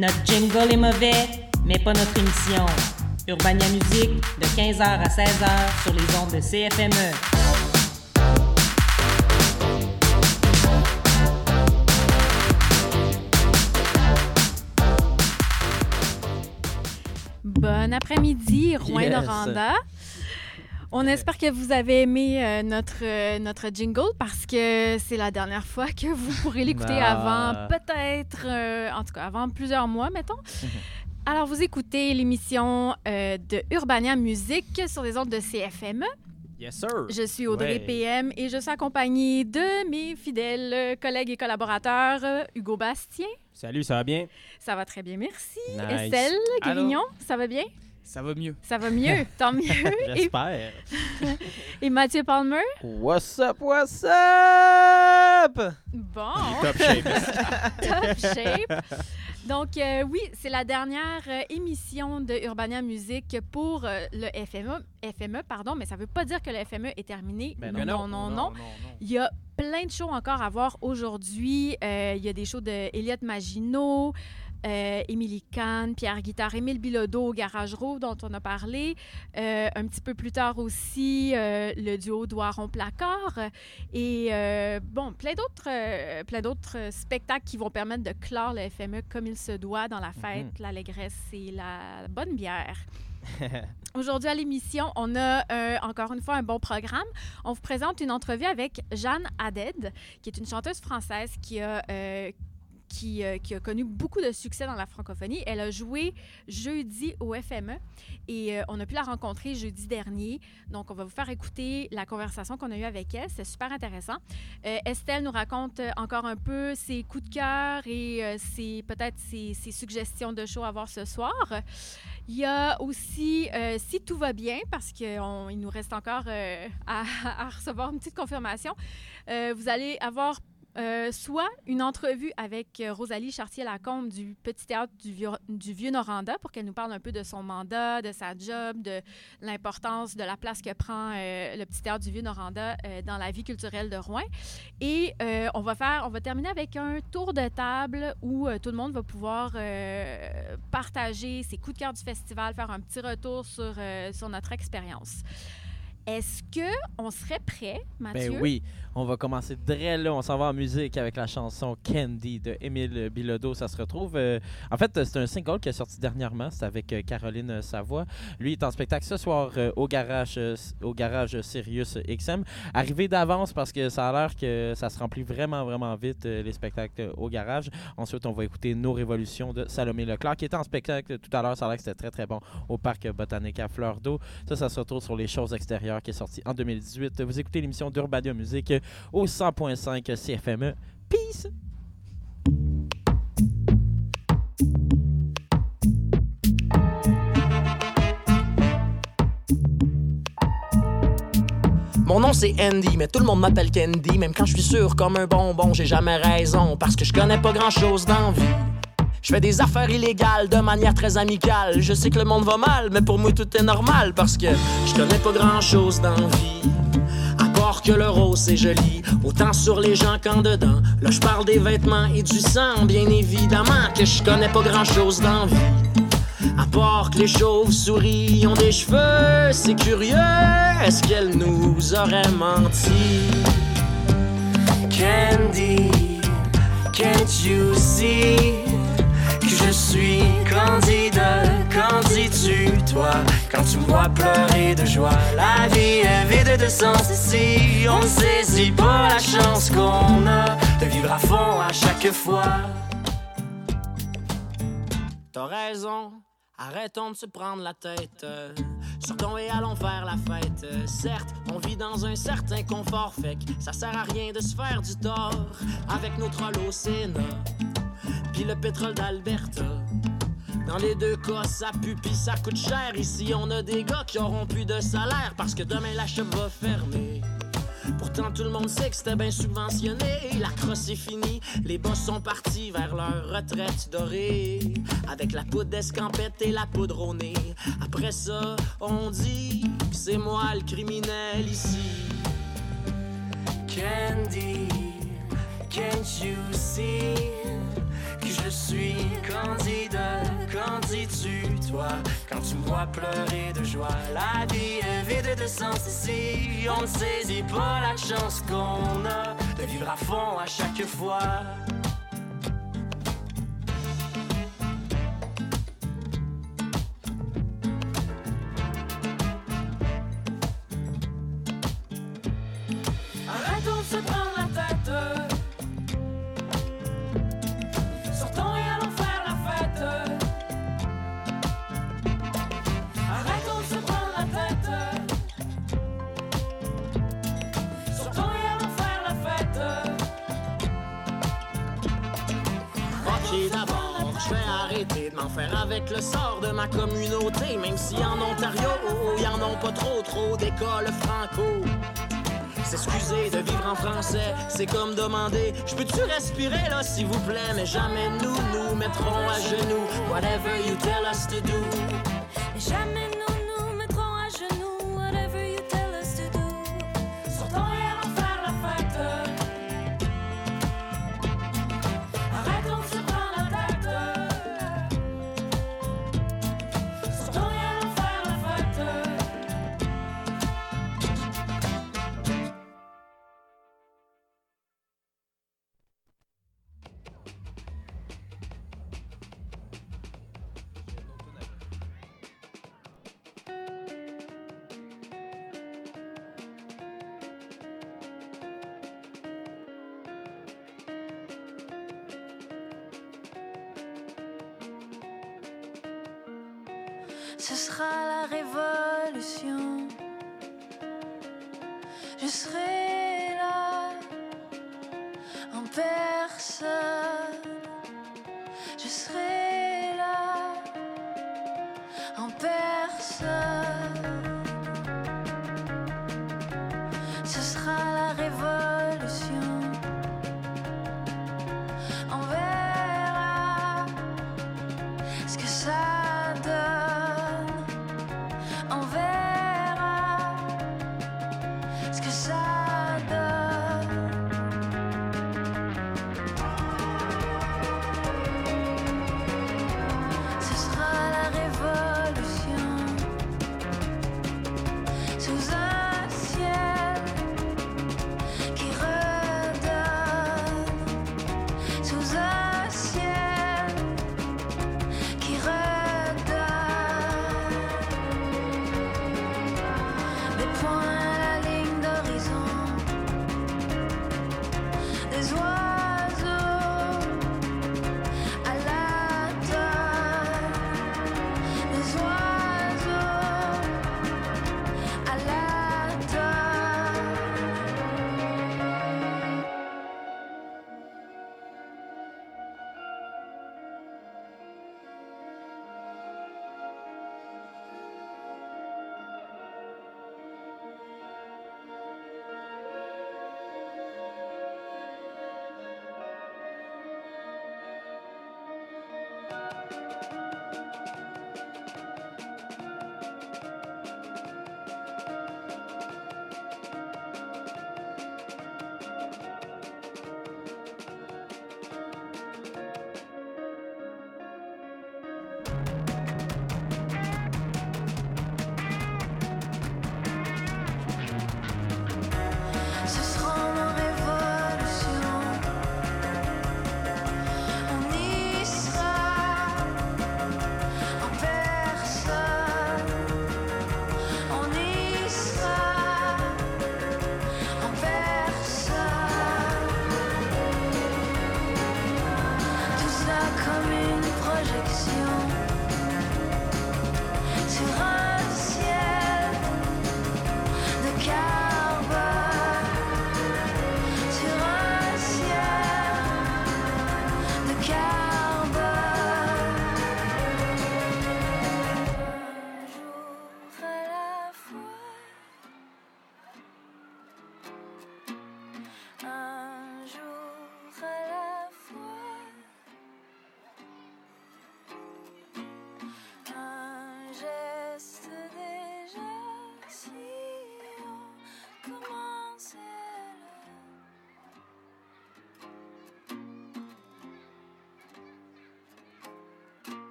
Notre jingle est mauvais, mais pas notre émission. Urbania Musique, de 15h à 16h sur les ondes de CFME. Bon après-midi, Rouen Yes. Noranda. On espère que vous avez aimé euh, notre, euh, notre jingle parce que c'est la dernière fois que vous pourrez l'écouter Ah. avant peut-être, euh, en tout cas avant plusieurs mois, mettons. Alors, vous écoutez l'émission euh, de Urbania Musique sur les ondes de CFME. Yes, sir. Je suis Audrey Ouais. PM et je suis accompagnée de mes fidèles euh, collègues et collaborateurs, euh, Hugo Bastien. Salut, ça va bien? Ça va très bien, merci. Nice. Estelle Allô? Guérignon, ça va bien? Ça va mieux. Ça va mieux, tant mieux. et, J'espère. et Mathieu Palmer? What's up, what's up? Bon, Top shape. top shape. Donc, euh, oui, c'est la dernière euh, émission de Urbania Musique pour euh, le FME, FME, pardon, mais ça ne veut pas dire que le FME est terminé. Ben non, non, non, non. non. Il y a plein de shows encore à voir aujourd'hui. Euh, il y a des shows de Elliot Maginot, euh, Émilie Kahn, Pierre Guitare, Émile Bilodeau au Garage Roux dont on a parlé. Euh, un petit peu plus tard aussi, euh, le duo Doiron Placard. Et bon, plein d'autres, plein d'autres spectacles qui vont permettre de clore le FME comme il se doit dans la fête, l'allégresse et la bonne bière. Aujourd'hui à l'émission, on a euh, encore une fois un bon programme. On vous présente une entrevue avec Jeanne Haddad, qui est une chanteuse française qui a, euh, qui, euh, qui a connu beaucoup de succès dans la francophonie. Elle a joué jeudi au FME et euh, on a pu la rencontrer jeudi dernier. Donc, on va vous faire écouter la conversation qu'on a eue avec elle. C'est super intéressant. Euh, Estelle nous raconte encore un peu ses coups de cœur et ses- peut-être ses, suggestions de show à voir ce soir. Il y a aussi, si tout va bien, parce qu'il nous reste encore à, recevoir une petite confirmation, vous allez avoir euh, soit une entrevue avec euh, Rosalie Chartier-Lacombe du Petit Théâtre du, Vieux- du Vieux-Noranda pour qu'elle nous parle un peu de son mandat, de sa job, de l'importance de la place que prend euh, le Petit Théâtre du Vieux-Noranda euh, dans la vie culturelle de Rouen. Et on, va faire, on va terminer avec un tour de table où tout le monde va pouvoir partager ses coups de cœur du festival, faire un petit retour sur, sur notre expérience. Est-ce que on serait prêt, Mathieu? Ben oui, on va commencer très là. On s'en va en musique avec la chanson Candy de Émile Bilodeau. Ça se retrouve. euh, En fait, c'est un single qui est sorti dernièrement. C'est avec euh, Caroline Savoie. Lui est en spectacle ce soir euh, au garage euh, au garage Sirius XM. Arrivé d'avance parce que ça a l'air que ça se remplit vraiment, vraiment vite, les spectacles au garage. Ensuite, on va écouter Nos Révolutions de Salomé Leclerc, qui était en spectacle tout à l'heure. Ça a l'air que c'était très, très bon au parc botanique à Fleur d'eau. Ça, ça se retrouve sur les choses extérieures qui est sorti en 2018. Vous écoutez l'émission d'Urbania Musique au 100.5 CFME. Peace! Mon nom c'est Andy, mais tout le monde m'appelle Candy. Même quand je suis sûr comme un bonbon, j'ai jamais raison. Parce que je connais pas grand chose dans vie. Je fais des affaires illégales de manière très amicale. Je sais que le monde va mal, mais pour moi tout est normal. Parce que je connais pas grand chose dans vie. À part que le rose c'est joli, autant sur les gens qu'en dedans. Là je parle des vêtements et du sang, bien évidemment que je connais pas grand chose dans vie. À part que les chauves-souris ont des cheveux, c'est curieux, est-ce qu'elle nous aurait menti? Candy, can't you see? Je suis candide, qu'en dis-tu, toi, quand tu vois pleurer de joie? La vie est vide de sens ici, on ne saisit pas la chance qu'on a de vivre à fond à chaque fois? T'as raison, arrêtons de se prendre la tête. sortons et allons faire la fête. certes, on vit dans un certain confort, fait que ça sert à rien de se faire du tort avec au Sénat. Le pétrole d'Alberta. Dans les deux cas, ça pue ça coûte cher. Ici, on a des gars qui auront plus de salaire parce que demain la shop va fermer. Pourtant, tout le monde sait que c'était bien subventionné. La crosse est finie, les boss sont partis vers leur retraite dorée. Avec la poudre d'escampette et la poudre au nez. Après ça, on dit que c'est moi le criminel ici. Candy, can't you see? Que je suis candide, qu'en dis-tu, toi, quand tu me vois pleurer de joie? La vie est vide de sens ici, on ne saisit pas la chance qu'on a de vivre à fond à chaque fois. S'excuser de vivre en français, c'est comme demander Je peux-tu respirer là, s'il vous plaît? Mais jamais nous nous mettrons à genoux. Whatever you tell us to do. Et jamais nous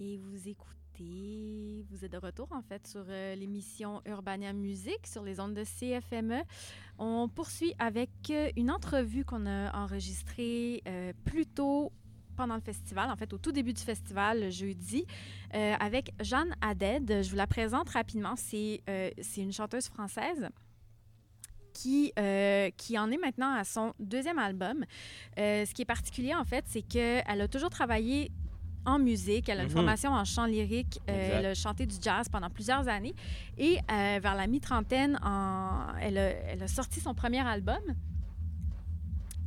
et vous écoutez, vous êtes de retour en fait sur euh, l'émission Urbania Musique sur les ondes de CFME. On poursuit avec euh, une entrevue qu'on a enregistrée euh, plus tôt pendant le festival, en fait au tout début du festival, jeudi, euh, avec Jeanne Haddad. Je vous la présente rapidement. C'est une chanteuse française qui, qui en est maintenant à son deuxième album. Ce qui est particulier, en fait, c'est qu'elle a toujours travaillé en musique, elle a une formation en chant lyrique, euh, elle a chanté du jazz pendant plusieurs années. Et euh, vers la mi-trentaine, en- elle, a, elle a sorti son premier album.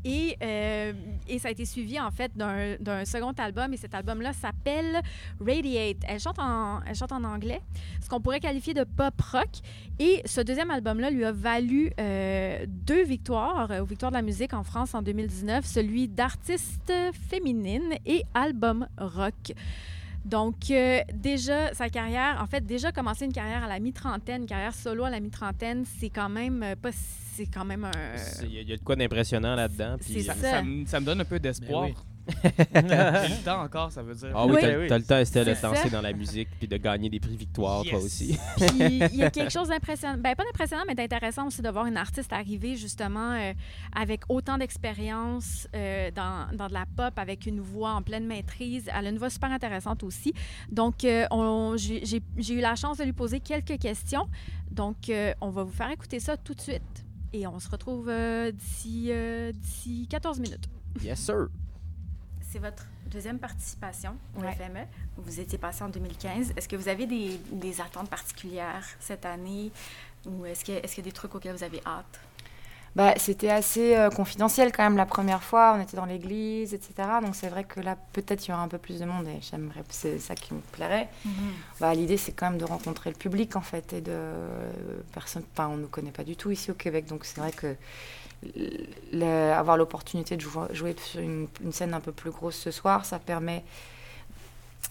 Et, euh, et ça a été suivi en fait d'un second album et cet album-là s'appelle Radiate. Elle chante, en, elle chante en anglais, ce qu'on pourrait qualifier de pop rock. Et ce deuxième album-là lui a valu euh, deux victoires euh, aux Victoires de la musique en France en 2019, celui d'artiste féminine et album rock. Donc, euh, déjà, sa carrière, en fait, déjà commencer une carrière à la mi-trentaine, une carrière solo à la mi-trentaine, c'est quand même euh, pas. C'est quand même un. Il y, a- y a de quoi d'impressionnant là-dedans. c'est puis- ça. Ça, me, ça me donne un peu d'espoir. oui. Le temps encore, ça veut dire. Ah oui, Oui. t'as Oui. t'as le temps, Estelle, de C'est te lancer dans la musique puis de gagner des prix victoires, toi aussi. Puis il y a quelque chose d'impressionnant, ben pas d'impressionnant, mais d'intéressant aussi de voir une artiste arriver justement euh, avec autant d'expérience euh, dans, dans de la pop, avec une voix en pleine maîtrise. Elle a une voix super intéressante aussi. Donc, euh, on- j'ai j'ai- j'ai eu la chance de lui poser quelques questions. Donc, euh, on va vous faire écouter ça tout de suite. Et on se retrouve euh, d'ici euh, d'ici 14 minutes. Yes, sir. C'est votre deuxième participation au Ouais. FME. Vous étiez passé en 2015. Est-ce que vous avez des, des attentes particulières cette année? Ou est-ce qu'il y, a- y des trucs auxquels vous avez hâte? Bah, c'était assez euh, confidentiel quand même la première fois. On était dans l'église, etc. Donc c'est vrai que là, peut-être il y aura un peu plus de monde et j'aimerais, c'est ça qui me plairait. Bah, l'idée, c'est quand même de rencontrer le public en fait et de personne. Enfin, on ne nous connaît pas du tout ici au Québec, donc c'est vrai que le- avoir l'opportunité de jouer, jouer sur une, une scène un peu plus grosse ce soir, ça permet.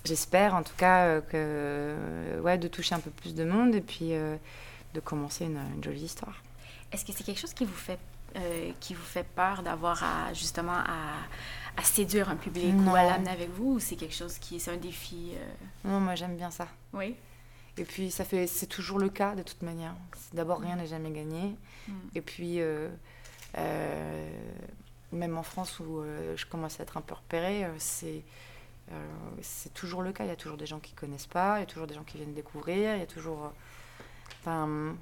J'espère en tout cas euh, que ouais de toucher un peu plus de monde et puis euh, de commencer une, une jolie histoire. Est-ce que c'est quelque chose qui vous fait, euh, qui vous fait peur d'avoir à, justement à, à séduire un public ou à l'amener avec vous ou c'est quelque chose qui c'est un défi? euh, Non, moi j'aime bien ça. Oui. Et puis ça fait, c'est toujours le cas de toute manière. D'abord, rien n'est jamais gagné. Mm. Et puis, même en France où euh, je commence à être un peu repérée, euh, c'est, euh, c'est toujours le cas. Il y a toujours des gens qui connaissent pas, il y a toujours des gens qui viennent découvrir, il y a toujours. euh, Enfin,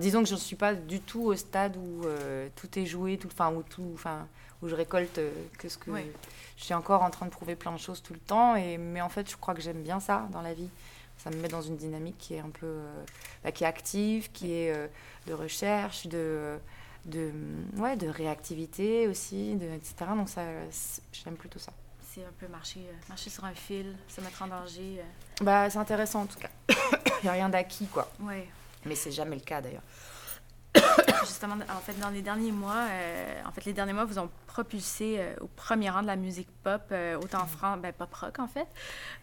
disons que je ne suis pas du tout au stade où euh, tout est joué, tout, enfin où tout, enfin où je récolte euh, que ce que. Oui. Je suis encore en train de prouver plein de choses tout le temps, et mais en fait, je crois que j'aime bien ça dans la vie ça me met dans une dynamique qui est un peu euh, bah, qui est active qui est euh, de recherche de de ouais de réactivité aussi de etc donc ça j'aime plutôt ça C'est un peu marcher, euh, marcher sur un fil, se mettre en danger. bah c'est intéressant en tout cas il y a rien d'acquis quoi Oui. mais c'est jamais le cas d'ailleurs Justement, en fait, dans les derniers mois, euh, en fait, les derniers mois vous ont propulsé euh, au premier rang de la musique pop, euh, autant en France, ben, pop rock en fait,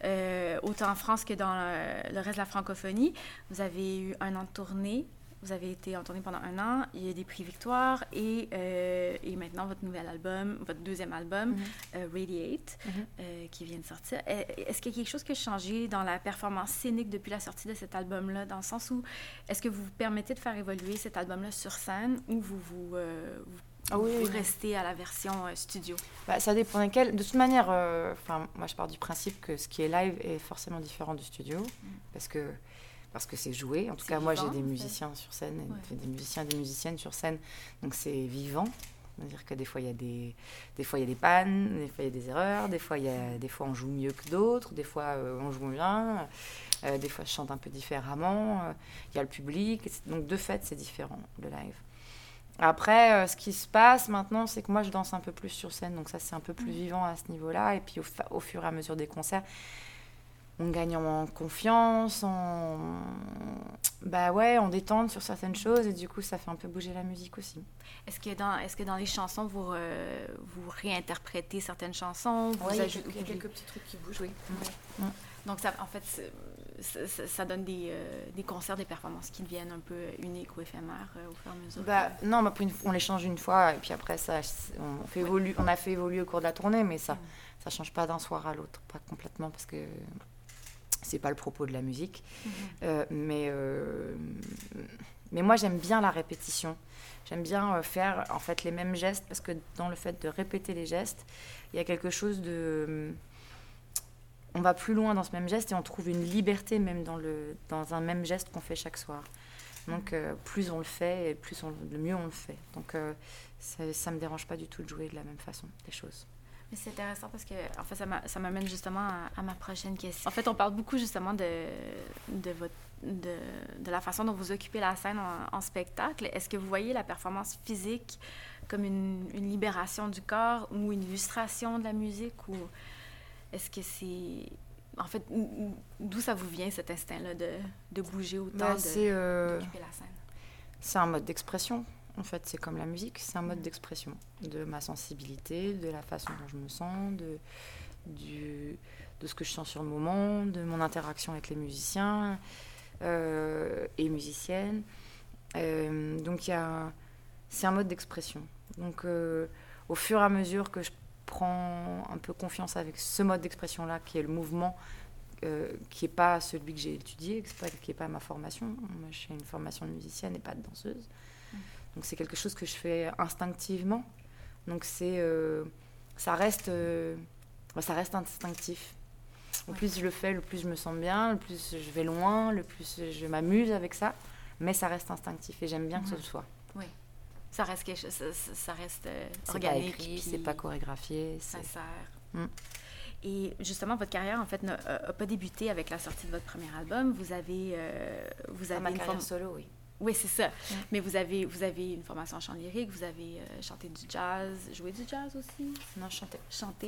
euh, autant en France que dans le, le reste de la francophonie. Vous avez eu un an de tournée, vous avez été en tournée pendant un an, il y a eu des prix Victoire et, euh, et maintenant votre nouvel album, votre deuxième album, Mhm. euh, Radiate, Mhm. euh, qui vient de sortir. Est-ce qu'il y a quelque chose qui a changé dans la performance scénique depuis la sortie de cet album-là, dans le sens où est-ce que vous vous permettez de faire évoluer cet album-là sur scène ou vous, vous, vous, Ah oui, oui. à la version euh, studio? Bah, ça dépend desquels. De toute manière, euh, moi je pars du principe que ce qui est live est forcément différent du studio, parce que parce que c'est joué. En tout cas, moi j'ai des fait. musiciens sur scène, Ouais. des musiciens, des musiciennes sur scène, donc c'est vivant. C'est-à-dire que des fois il y a des des fois il y a des pannes, des fois il y a des erreurs, des fois il y a des fois on joue mieux que d'autres, des fois euh, on joue bien, euh, des fois je chante un peu différemment. euh, Il y a le public, donc de fait c'est différent le live. Après, ce qui se passe maintenant, c'est que moi, je danse un peu plus sur scène, donc ça, c'est un peu plus vivant à ce niveau-là. Et puis, au fur et à mesure des concerts, on gagne en confiance, en, bah ouais, en détente sur certaines choses, et du coup, ça fait un peu bouger la musique aussi. Est-ce que, dans, est-ce que dans les chansons, vous, euh, vous réinterprétez certaines chansons? Vous Ouais, il y a ajoutez- quelques- il y a vous- quelques petits trucs qui bougent, oui. Donc, ça, en fait, ça, ça- ça donne des, euh, des concerts, des performances qui deviennent un peu uniques ou éphémères euh, au fur et à mesure. Bah, non, une- on les change une fois, et puis après, ça, on, fait évoluer, on a fait évoluer au cours de la tournée, mais ça Mm. ça change pas d'un soir à l'autre, pas complètement, parce que C'est pas le propos de la musique. Mhm. Euh, mais, euh, mais moi, j'aime bien la répétition. J'aime bien euh, faire en fait les mêmes gestes parce que dans le fait de répéter les gestes, il y a quelque chose de. On va plus loin dans ce même geste et on trouve une liberté même dans, le, dans un même geste qu'on fait chaque soir. Donc euh, plus on le fait et plus on, le mieux on le fait. Donc ça, ça me dérange pas du tout de jouer de la même façon les choses. Mais c'est intéressant parce que, en fait, ça m'a- ça m'amène justement à, à ma prochaine question. En fait, on parle beaucoup justement de, de, votre, de, de la façon dont vous occupez la scène en, en spectacle. Est-ce que vous voyez la performance physique comme une, une libération du corps ou une illustration de la musique? Ou est-ce que c'est. En fait, d'où ça vous vient cet instinct-là de, de bouger autant, Bah, de- euh, d'occuper la scène? c'est un mode d'expression. En fait, c'est comme la musique, c'est un mode d'expression de ma sensibilité, de la façon dont je me sens, de, du, de ce que je sens sur le moment, de mon interaction avec les musiciens euh, et musiciennes. Euh, donc, il y a, c'est un mode d'expression. Donc, euh, au fur et à mesure que je prends un peu confiance avec ce mode d'expression-là, qui est le mouvement, euh, qui n'est pas celui que j'ai étudié, qui n'est pas, ma formation. Moi, j'ai une formation de musicienne et pas de danseuse. Donc c'est quelque chose que je fais instinctivement. Donc c'est, euh, ça reste, euh, bah, ça reste instinctif. Au plus je le fais, le plus je me sens bien, le plus je vais loin, le plus je m'amuse avec ça. Mais ça reste instinctif et j'aime bien que ce Mhm. soit. Ça reste quelque chose, ça, ça- reste euh, C'est pas organique. écrit, c'est pas chorégraphié. sincère. Mm. Et justement, votre carrière, en fait, n'a pas débuté avec la sortie de votre premier album. Vous avez, euh, vous Ah, avez ma une carrière forme- solo, oui. Oui, c'est ça. Mais vous avez, vous avez une formation en chant lyrique, vous avez euh, chanté du jazz, joué du jazz aussi, Non, chanté?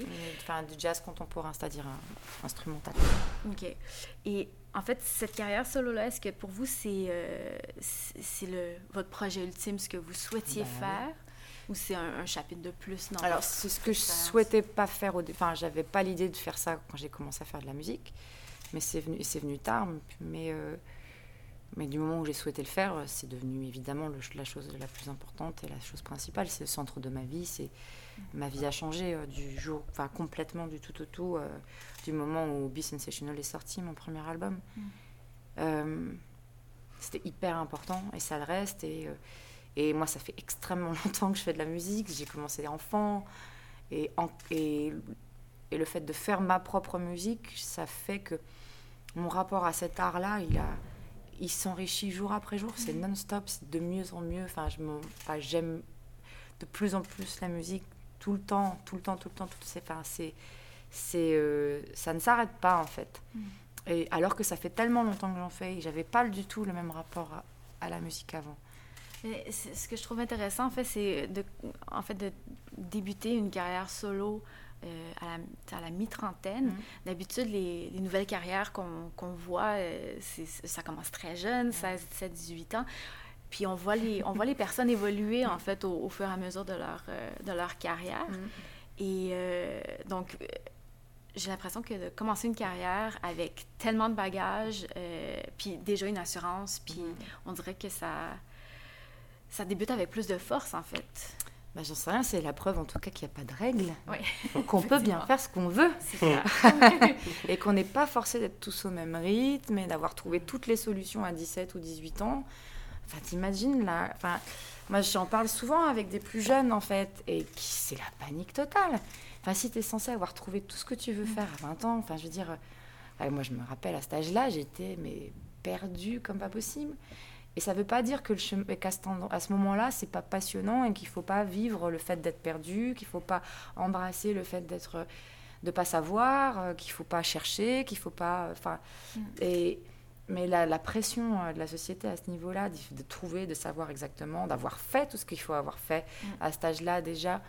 Mais, Enfin, du jazz contemporain, c'est-à-dire un- instrumental. OK. Et en fait, cette carrière solo-là, est-ce que pour vous, c'est euh, c'est le votre projet ultime, ce que vous souhaitiez Ben oui. faire? Ou c'est un, un chapitre de plus? Non. Alors, c'est ce que je souhaitais pas faire au dé- Enfin, j'avais pas l'idée de faire ça quand j'ai commencé à faire de la musique, mais c'est venu, venu tard. Mais, euh, mais du moment où j'ai souhaité le faire, c'est devenu évidemment le- la chose la plus importante et la chose principale. C'est le centre de ma vie. C'est ma vie a changé euh, du jour, enfin complètement du tout au tout, euh, du moment où Be Sensational est sorti, mon premier album. Euh, C'était hyper important et ça le reste. Et, euh, et moi, ça fait extrêmement longtemps que je fais de la musique. J'ai commencé enfant. Et, en- et, et le fait de faire ma propre musique, ça fait que mon rapport à cet art-là, il, a, il s'enrichit jour après jour. C'est non-stop, c'est de mieux en mieux. Enfin, je enfin, j'aime de plus en plus la musique tout le temps, tout le temps, tout le temps. Tout, c'est, enfin, c'est, c'est, euh, ça ne s'arrête pas, en fait. Et alors que ça fait tellement longtemps que j'en fais, et j'avais pas du tout le même rapport à, à la musique avant. Mais ce que je trouve intéressant, en fait, c'est de, en fait, de débuter une carrière solo euh, à la, mi-trentaine. Mhm. D'habitude, les, les nouvelles carrières qu'on voit, euh, ça commence très jeune, 16, 17, 18 ans. Puis on voit les, on voit les personnes évoluer, en fait, au, au fur et à mesure de leur, euh, de leur carrière. Et euh, donc, j'ai l'impression que de commencer une carrière avec tellement de bagages, puis déjà une assurance, puis on dirait que ça, ça débute avec plus de force, en fait. Bah, j'en sais rien, c'est la preuve en tout cas qu'il n'y a pas de règles. Oui. Qu'on peut bien faire ce qu'on veut. Et qu'on n'est pas forcé d'être tous au même rythme et d'avoir trouvé toutes les solutions à 17 ou 18 ans. Enfin, t'imagines là. Enfin, moi, j'en parle souvent avec des plus jeunes en fait, et qui c'est la panique totale. Enfin, si tu es censé avoir trouvé tout ce que tu veux faire à 20 ans, enfin, je veux dire, euh, moi, je me rappelle à cet âge-là, j'étais mais perdue comme pas possible. Et ça veut pas dire que le chemin, qu'à ce, ce moment-là, c'est pas passionnant et qu'il faut pas vivre le fait d'être perdu, qu'il faut pas embrasser le fait d'être de pas savoir, euh, qu'il faut pas chercher, qu'il faut pas, enfin, et mais la, la pression euh, de la société à ce niveau-là, de, de trouver, de savoir exactement, d'avoir fait tout ce qu'il faut avoir fait à cet âge-là déjà.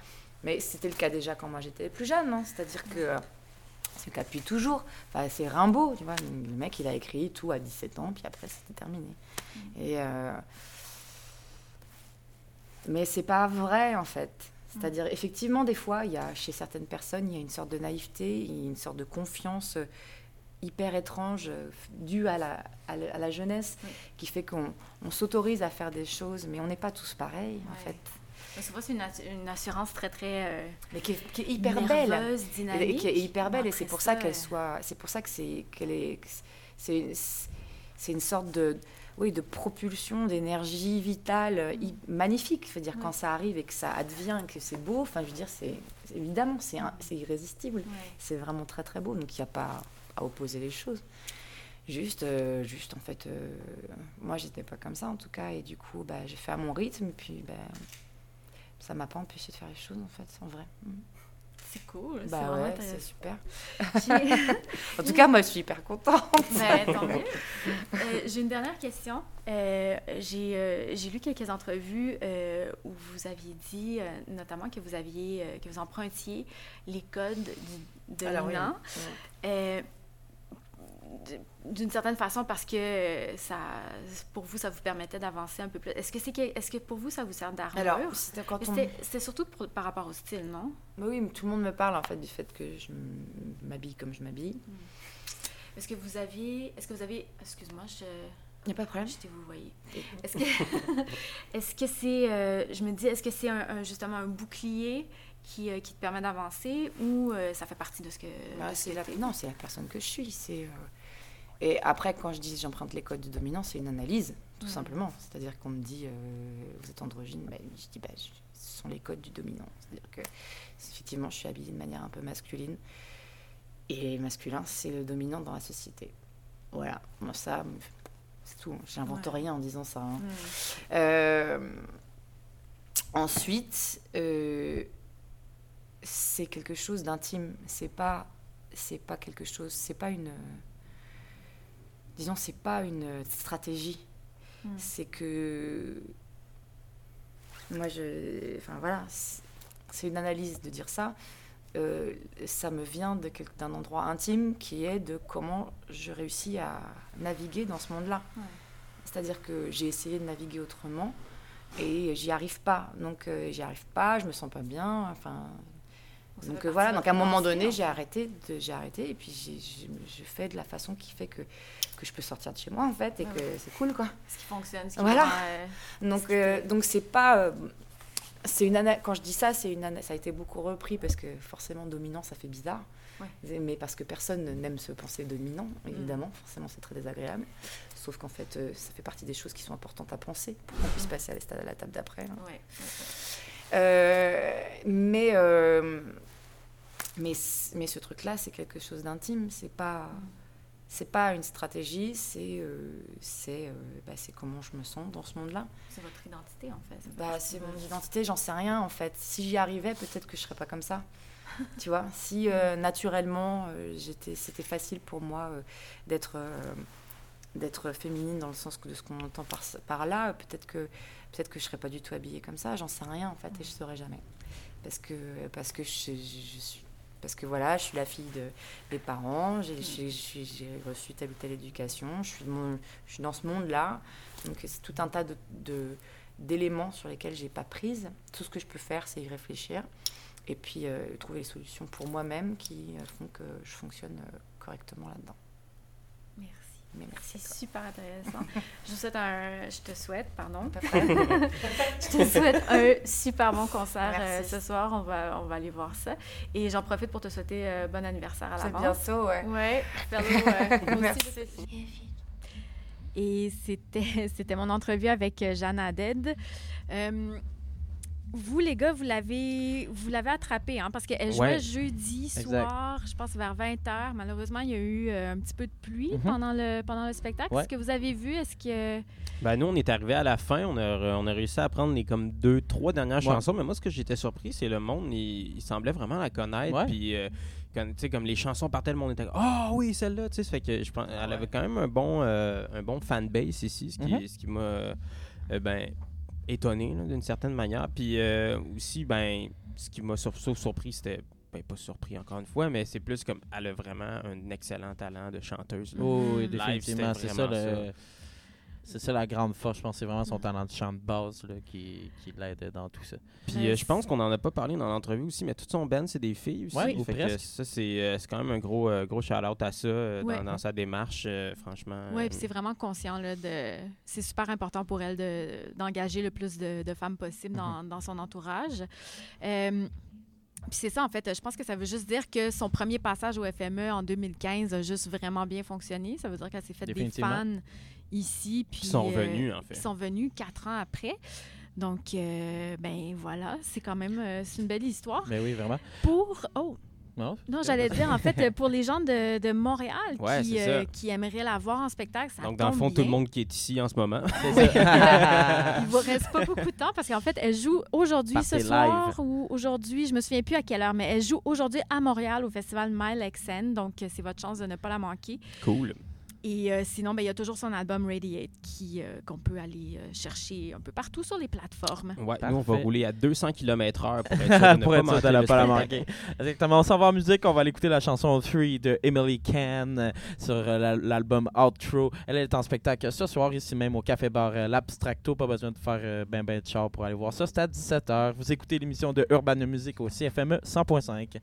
Mais c'était le cas déjà quand moi j'étais plus jeune, non c'est-à-dire que depuis toujours. Enfin, c'est Rimbaud, tu vois, le mec il a écrit tout à 17 ans, puis après c'était terminé. Et euh, mais c'est pas vrai en fait. C'est-à-dire, effectivement, des fois, il y a, chez certaines personnes, il y a une sorte de naïveté, une sorte de confiance euh, hyper étrange euh, due à la, à la, à la jeunesse, Oui. qui fait qu'on on s'autorise à faire des choses, mais on n'est pas tous pareils, en Ouais. C'est une, assu- une assurance très, très euh, mais qui est, qui est hyper belle. nerveuse, dynamique. et qui est hyper belle et c'est pour ça, qu'elle soit c'est pour ça que c'est qu'elle est c'est c'est une sorte de oui de propulsion d'énergie vitale euh, magnifique je veux dire quand ça arrive et que ça advient que c'est beau enfin je veux dire c'est évidemment c'est irrésistible ouais. c'est vraiment très très beau donc il n'y a pas à opposer les choses juste euh, juste en fait euh, moi j'étais pas comme ça en tout cas et du coup bah, j'ai fait à mon rythme puis bah, ça m'a pas empêché de faire les choses en fait en vrai Mm. C'est cool. c'est bah vraiment ouais c'est super en tout cas moi je suis hyper contente tant mieux. Euh, J'ai une dernière question. Euh, J'ai euh, j'ai lu quelques entrevues où vous aviez dit, notamment, que vous aviez que vous empruntiez les codes du Alors, oui. dominant. D'une certaine façon parce que ça pour vous ça vous permettait d'avancer un peu plus est-ce que c'est que, est-ce que pour vous ça vous sert d'armure? Alors c'était quand Mais on c'était c'était surtout pour- par rapport au style non? Bah oui mais tout le monde me parle en fait du fait que je m'habille comme je m'habille est-ce que vous aviez est-ce que vous avez excuse-moi je il n'y a pas de problème Je t'ai vous? Voyez. Est-ce que est-ce que c'est euh, je me dis est-ce que c'est un, un- justement un bouclier qui, euh, qui te permet d'avancer ou euh, ça fait partie de ce que Bah, de ce c'est que la... t'es? Non, c'est la personne que je suis. C'est Et après, quand je dis j'emprunte les codes du dominant, c'est une analyse, tout Mhm. simplement. C'est-à-dire qu'on me dit euh, vous êtes androgyne, bah, je dis bah, je- ce sont les codes du dominant. C'est-à-dire que effectivement, je suis habillée de manière un peu masculine. Et masculin, c'est le dominant dans la société. Voilà, moi ça, c'est tout. J'invente Ouais. rien en disant ça. hein. Hmm. Euh, ensuite, euh, c'est quelque chose d'intime. C'est pas, c'est pas quelque chose. C'est pas une. Disons, c'est pas une stratégie. Mm. C'est que. Moi, je. Enfin, voilà. c'est- une analyse de dire ça. Euh, ça me vient d'un endroit intime qui est de comment je réussis à naviguer dans ce monde-là. Ouais. C'est-à-dire que j'ai essayé de naviguer autrement et j'y arrive pas. Donc euh, j'y arrive pas, je me sens pas bien. Enfin, Donc euh, voilà. Donc à un moment donné, j'ai arrêté, de- j'ai arrêté et puis je fais de la façon qui fait que que je peux sortir de chez moi en fait et Ouais, que c'est cool quoi. ce qui fonctionne ce qui Voilà. Donc euh, donc c'est pas euh, c'est une ana- quand je dis ça, c'est une ana- ça a été beaucoup repris parce que forcément dominant ça fait bizarre. Ouais. Mais parce que personne n'aime se penser dominant, évidemment, forcément c'est très désagréable. Sauf qu'en fait, euh, ça fait partie des choses qui sont importantes à penser pour qu'on puisse passer à à la table d'après. hein. Euh, mais, euh, mais, mais ce truc-là, c'est quelque chose d'intime. C'est pas, c'est pas une stratégie. C'est, euh, c'est, euh, bah, c'est comment je me sens dans ce monde-là. C'est votre identité en fait. Bah, c'est mon identité. J'en sais rien en fait. Si j'y arrivais, peut-être que je serais pas comme ça. tu vois, si euh, naturellement, j'étais, c'était facile pour moi d'être, d'être féminine dans le sens de ce qu'on entend par, par là, peut-être que, peut-être que je serais pas du tout habillée comme ça. J'en sais rien en fait et je saurais jamais. Parce que, parce que je, suis parce que voilà, je suis la fille de, des parents, j'ai j'ai reçu telle ou telle éducation, je suis, de mon- je suis dans ce monde-là. Donc c'est tout un tas de, de- d'éléments sur lesquels j'ai pas prise. Tout ce que je peux faire, c'est y réfléchir et puis euh, trouver les solutions pour moi-même qui euh, font que je fonctionne euh, correctement là-dedans. Merci. Mais merci. C'est super intéressant. je vous souhaite un je te souhaite pardon. Je te souhaite un super bon concert euh, ce soir. On va, on va aller voir ça. Et j'en profite pour te souhaiter euh, bon anniversaire à C'est l'avance. bientôt, ouais. Ouais, euh, aussi, te- Et c'était, c'était mon entrevue avec euh, Jeanne Haddad. Vous, les gars, vous l'avez, vous l'avez attrapée, hein, parce qu'elle jouait Ouais. jeudi Exact. soir, je pense vers 20h. Malheureusement, il y a eu euh, un petit peu de pluie Mhm. pendant, le, pendant le spectacle. Ouais. Est-ce que vous avez vu? Est-ce que... Ben, nous, on est arrivé à la fin. On a, on a réussi à prendre les comme deux, trois dernières Ouais. chansons. Mais moi, ce que j'étais surpris, c'est le monde, il, il semblait vraiment la connaître. Ouais. Puis, euh, quand- tu sais, comme les chansons partaient, le monde était Ah oui, celle-là. Tu sais, ça fait que je pense, elle avait quand même un bon, euh, un bon fanbase ici, ce qui, Mhm. ce qui m'a euh, ben, étonné d'une certaine manière. Puis euh, aussi, ben, ce qui m'a sur- sauf surpris, c'était. Ben, pas surpris encore une fois, mais c'est plus comme elle a vraiment un excellent talent de chanteuse. là. Oh, oui, définitivement, c'est ça. le- C'est ça la grande force, je pense. C'est vraiment son talent de chant de base là, qui, qui l'aide dans tout ça. Puis euh, je pense qu'on en a pas parlé dans l'entrevue aussi, mais toute son band, c'est des filles aussi. Ouais, ou Fait que presque. ça, c'est euh, c'est quand même un gros, euh, gros shout-out à ça euh, Ouais. dans, dans sa démarche, euh, franchement. Oui, euh, puis c'est vraiment conscient là, de. C'est super important pour elle de- d'engager le plus de, de femmes possible dans, Mm-hmm. dans son entourage. Euh, puis c'est ça, en fait. Je pense que ça veut juste dire que son premier passage au FME en 2015 a juste vraiment bien fonctionné. Ça veut dire qu'elle s'est fait des fans ici. Puis Qui sont euh, venus, en fait. Qui sont venus quatre ans après. Donc, euh, ben voilà, c'est quand même euh, c'est une belle histoire. Mais oui, vraiment. Pour. Oh, Non? non, j'allais dire, en fait, pour les gens de, de Montréal Ouais, qui, euh, qui aimeraient la voir en spectacle, ça Donc, dans le fond, tout le monde qui est ici en ce moment. C'est ça. Il vous reste pas beaucoup de temps parce qu'en fait, elle joue aujourd'hui, ce soir live. ou aujourd'hui, je me souviens plus à quelle heure, mais elle joue aujourd'hui à Montréal au festival Lexen. Donc, c'est votre chance de ne pas la manquer. cool. Et euh, sinon, ben, il y a toujours son album Radiate qui, euh, qu'on peut aller euh, chercher un peu partout sur les plateformes. Ouais, nous, on va rouler à 200 km/h pour être sûr de ne pour pas être sûr de manquer ne le pas la manquer. Exactement. On s'en va en musique. On va aller écouter la chanson 3 de Emily Can sur euh, la- l'album Outro. Elle est en spectacle ce soir ici même au Café Bar euh, L'Abstracto. Pas besoin de faire euh, ben ben de char pour aller voir ça. C'est à 17h. Vous écoutez l'émission de Urban Music au CFME 100.5.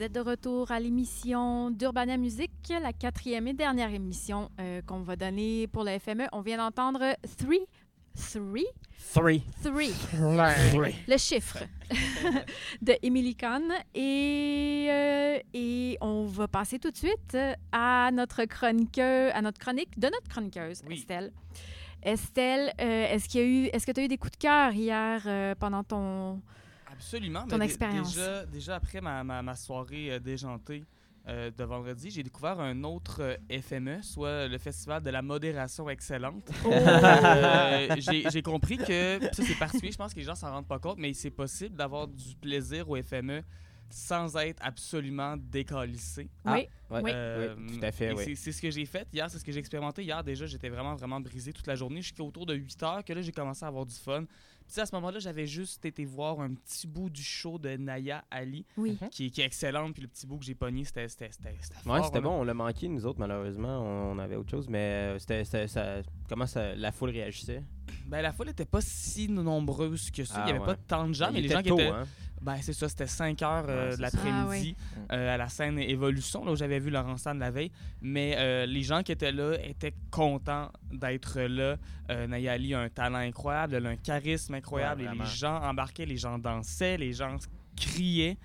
vous êtes de retour à l'émission d'Urbania Music, la quatrième et dernière émission euh, qu'on va donner pour le FME. On vient d'entendre Three, Three, Three. Three, le chiffre de Emily Kahn. Et, euh, et on va passer tout de suite à notre chroniqueur, à notre chronique de notre chroniqueuse, Oui. Estelle. Estelle, euh, est-ce qu'il y a eu, est-ce que tu as eu des coups de cœur hier pendant ton, Absolument. Ton mais dé- expérience. Déjà, déjà après ma, ma, ma soirée euh, déjantée euh, de vendredi, j'ai découvert un autre euh, FME, soit le Festival de la modération excellente. Oh! Euh, j'ai j'ai compris que, ça c'est particulier, je pense que les gens s'en rendent pas compte, mais c'est possible d'avoir du plaisir au FME sans être absolument décalissé. Ah, Oui, ouais. oui. Euh, Oui, tout à fait, oui. c'est- C'est ce que j'ai fait hier, c'est ce que j'ai expérimenté hier. Déjà, j'étais vraiment, vraiment brisé toute la journée jusqu'à autour de 8 heures que là, j'ai commencé à avoir du fun. Puis tu sais, à ce moment-là, j'avais juste été voir un petit bout du show de Naya Ali, Oui. qui, qui est excellente. Puis le petit bout que j'ai pogné, c'était c'était- c'était- c'était Ouais, c'était bon. On l'a manqué, nous autres, malheureusement. On, on avait autre chose, mais euh, c'était, ça, comment ça, la foule réagissait? Ben, la foule n'était pas si nombreuse que ça. Ah, Il n'y avait ouais. pas tant de gens, Il mais les gens qui étaient. hein. Ben, c'est ça, c'était 5 heures euh, Ouais, de l'après-midi Ah, euh, à la scène Évolution, là où j'avais vu Laurent Stan la veille. Mais euh, les gens qui étaient là étaient contents d'être là. Nayali a un talent incroyable, elle a un charisme incroyable. Ouais, et les gens embarquaient, les gens dansaient, les gens criaient.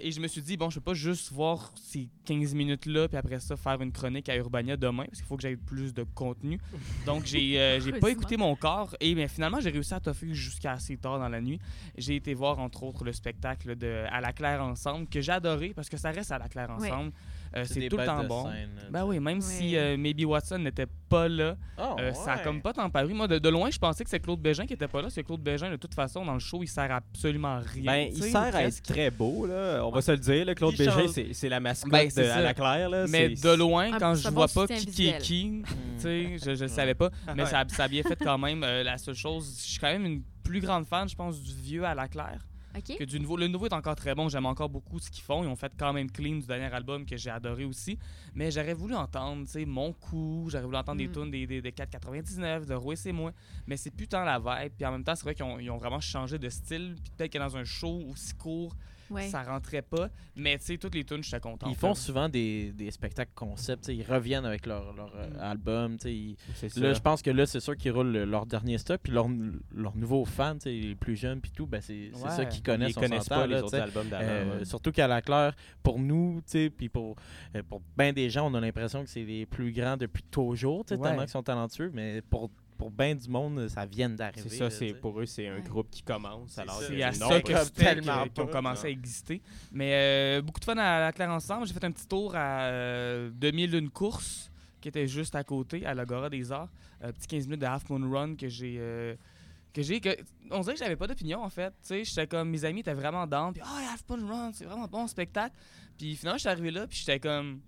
Et je me suis dit, bon, je peux pas juste voir ces 15 minutes-là, puis après ça, faire une chronique à Urbania demain, parce qu'il faut que j'aie plus de contenu. Donc, j'ai euh, pas écouté mon corps. Et bien, finalement, j'ai réussi à toffer jusqu'à assez tard dans la nuit. J'ai été voir, entre autres, le spectacle de À la Claire Ensemble, que j'ai adoré, parce que ça reste à la Claire Oui. Euh, c'est tout le temps bon. scène, Ben oui, même Oui. si euh, Maybe Watson n'était pas là, Oh, euh, ça a comme pas tant paru. Moi, de, de loin, je pensais que c'est Claude Bégin qui était pas là. C'est Claude Bégin, de toute façon, dans le show, il sert à absolument rien. Ben, il sert à être très beau, là. On va se le dire. Là, Claude Il Bégin, c'est, c'est la mascotte Ben, de à la Claire. Là. Mais de loin, Ah, quand je vois pas qui, qui est qui, Mm. tu sais, je, je le savais pas. Mais ça, ça a bien fait quand même. La seule chose, je suis quand même une plus grande fan, je pense, du vieux à la Claire Que du nouveau. Le nouveau est encore très bon. J'aime encore beaucoup ce qu'ils font. Ils ont fait quand même clean du dernier album que j'ai adoré aussi. Mais j'aurais voulu entendre, tu sais, mon coup. J'aurais voulu entendre des Mm. tunes des, des, des 4,99, de Rouet c'est moi. Mais c'est plus tant la vibe. Puis en même temps, c'est vrai qu'ils ont, ils ont vraiment changé de style. Puis peut-être que dans un show aussi court, Ouais. ça rentrait pas. Mais tu sais, toutes les tunes, j'étais content. Ils font souvent des, des spectacles concept. Ils reviennent avec leur, leur euh, Mm. album. ils-. Là, je pense que là, c'est sûr qu'ils roulent le- leur dernier stop. Puis leurs leurs nouveaux fans, les plus jeunes, puis tout, ben c'est c'est Ouais. ça qu'ils Ils connaissent. on connaissent pas les autres albums d'avant. Euh, ouais. Surtout qu'à la Claire, pour nous, tu sais, puis pour, euh, pour bien des gens, on a l'impression que c'est les plus grands depuis toujours, tu sais, Ouais. tellement qu'ils sont talentueux, mais pour, pour bien du monde, ça vient d'arriver. C'est ça, là, c'est, pour eux, c'est un Ouais. groupe qui commence. Alors C'est à les ça qu'ils ont commencé à exister. Mais euh, beaucoup de fun à la Claire ensemble. J'ai fait un petit tour à euh, 2000 une course. qui était juste à côté, à l'Agora des Arts. Un petit 15 minutes de Half Moon Run que j'ai. euh, que j'ai que on dirait que j'avais pas d'opinion en fait tu sais j'étais comme mes amis étaient vraiment down puis ah Half Moon Run c'est vraiment bon spectacle puis finalement je suis arrivé là puis j'étais comme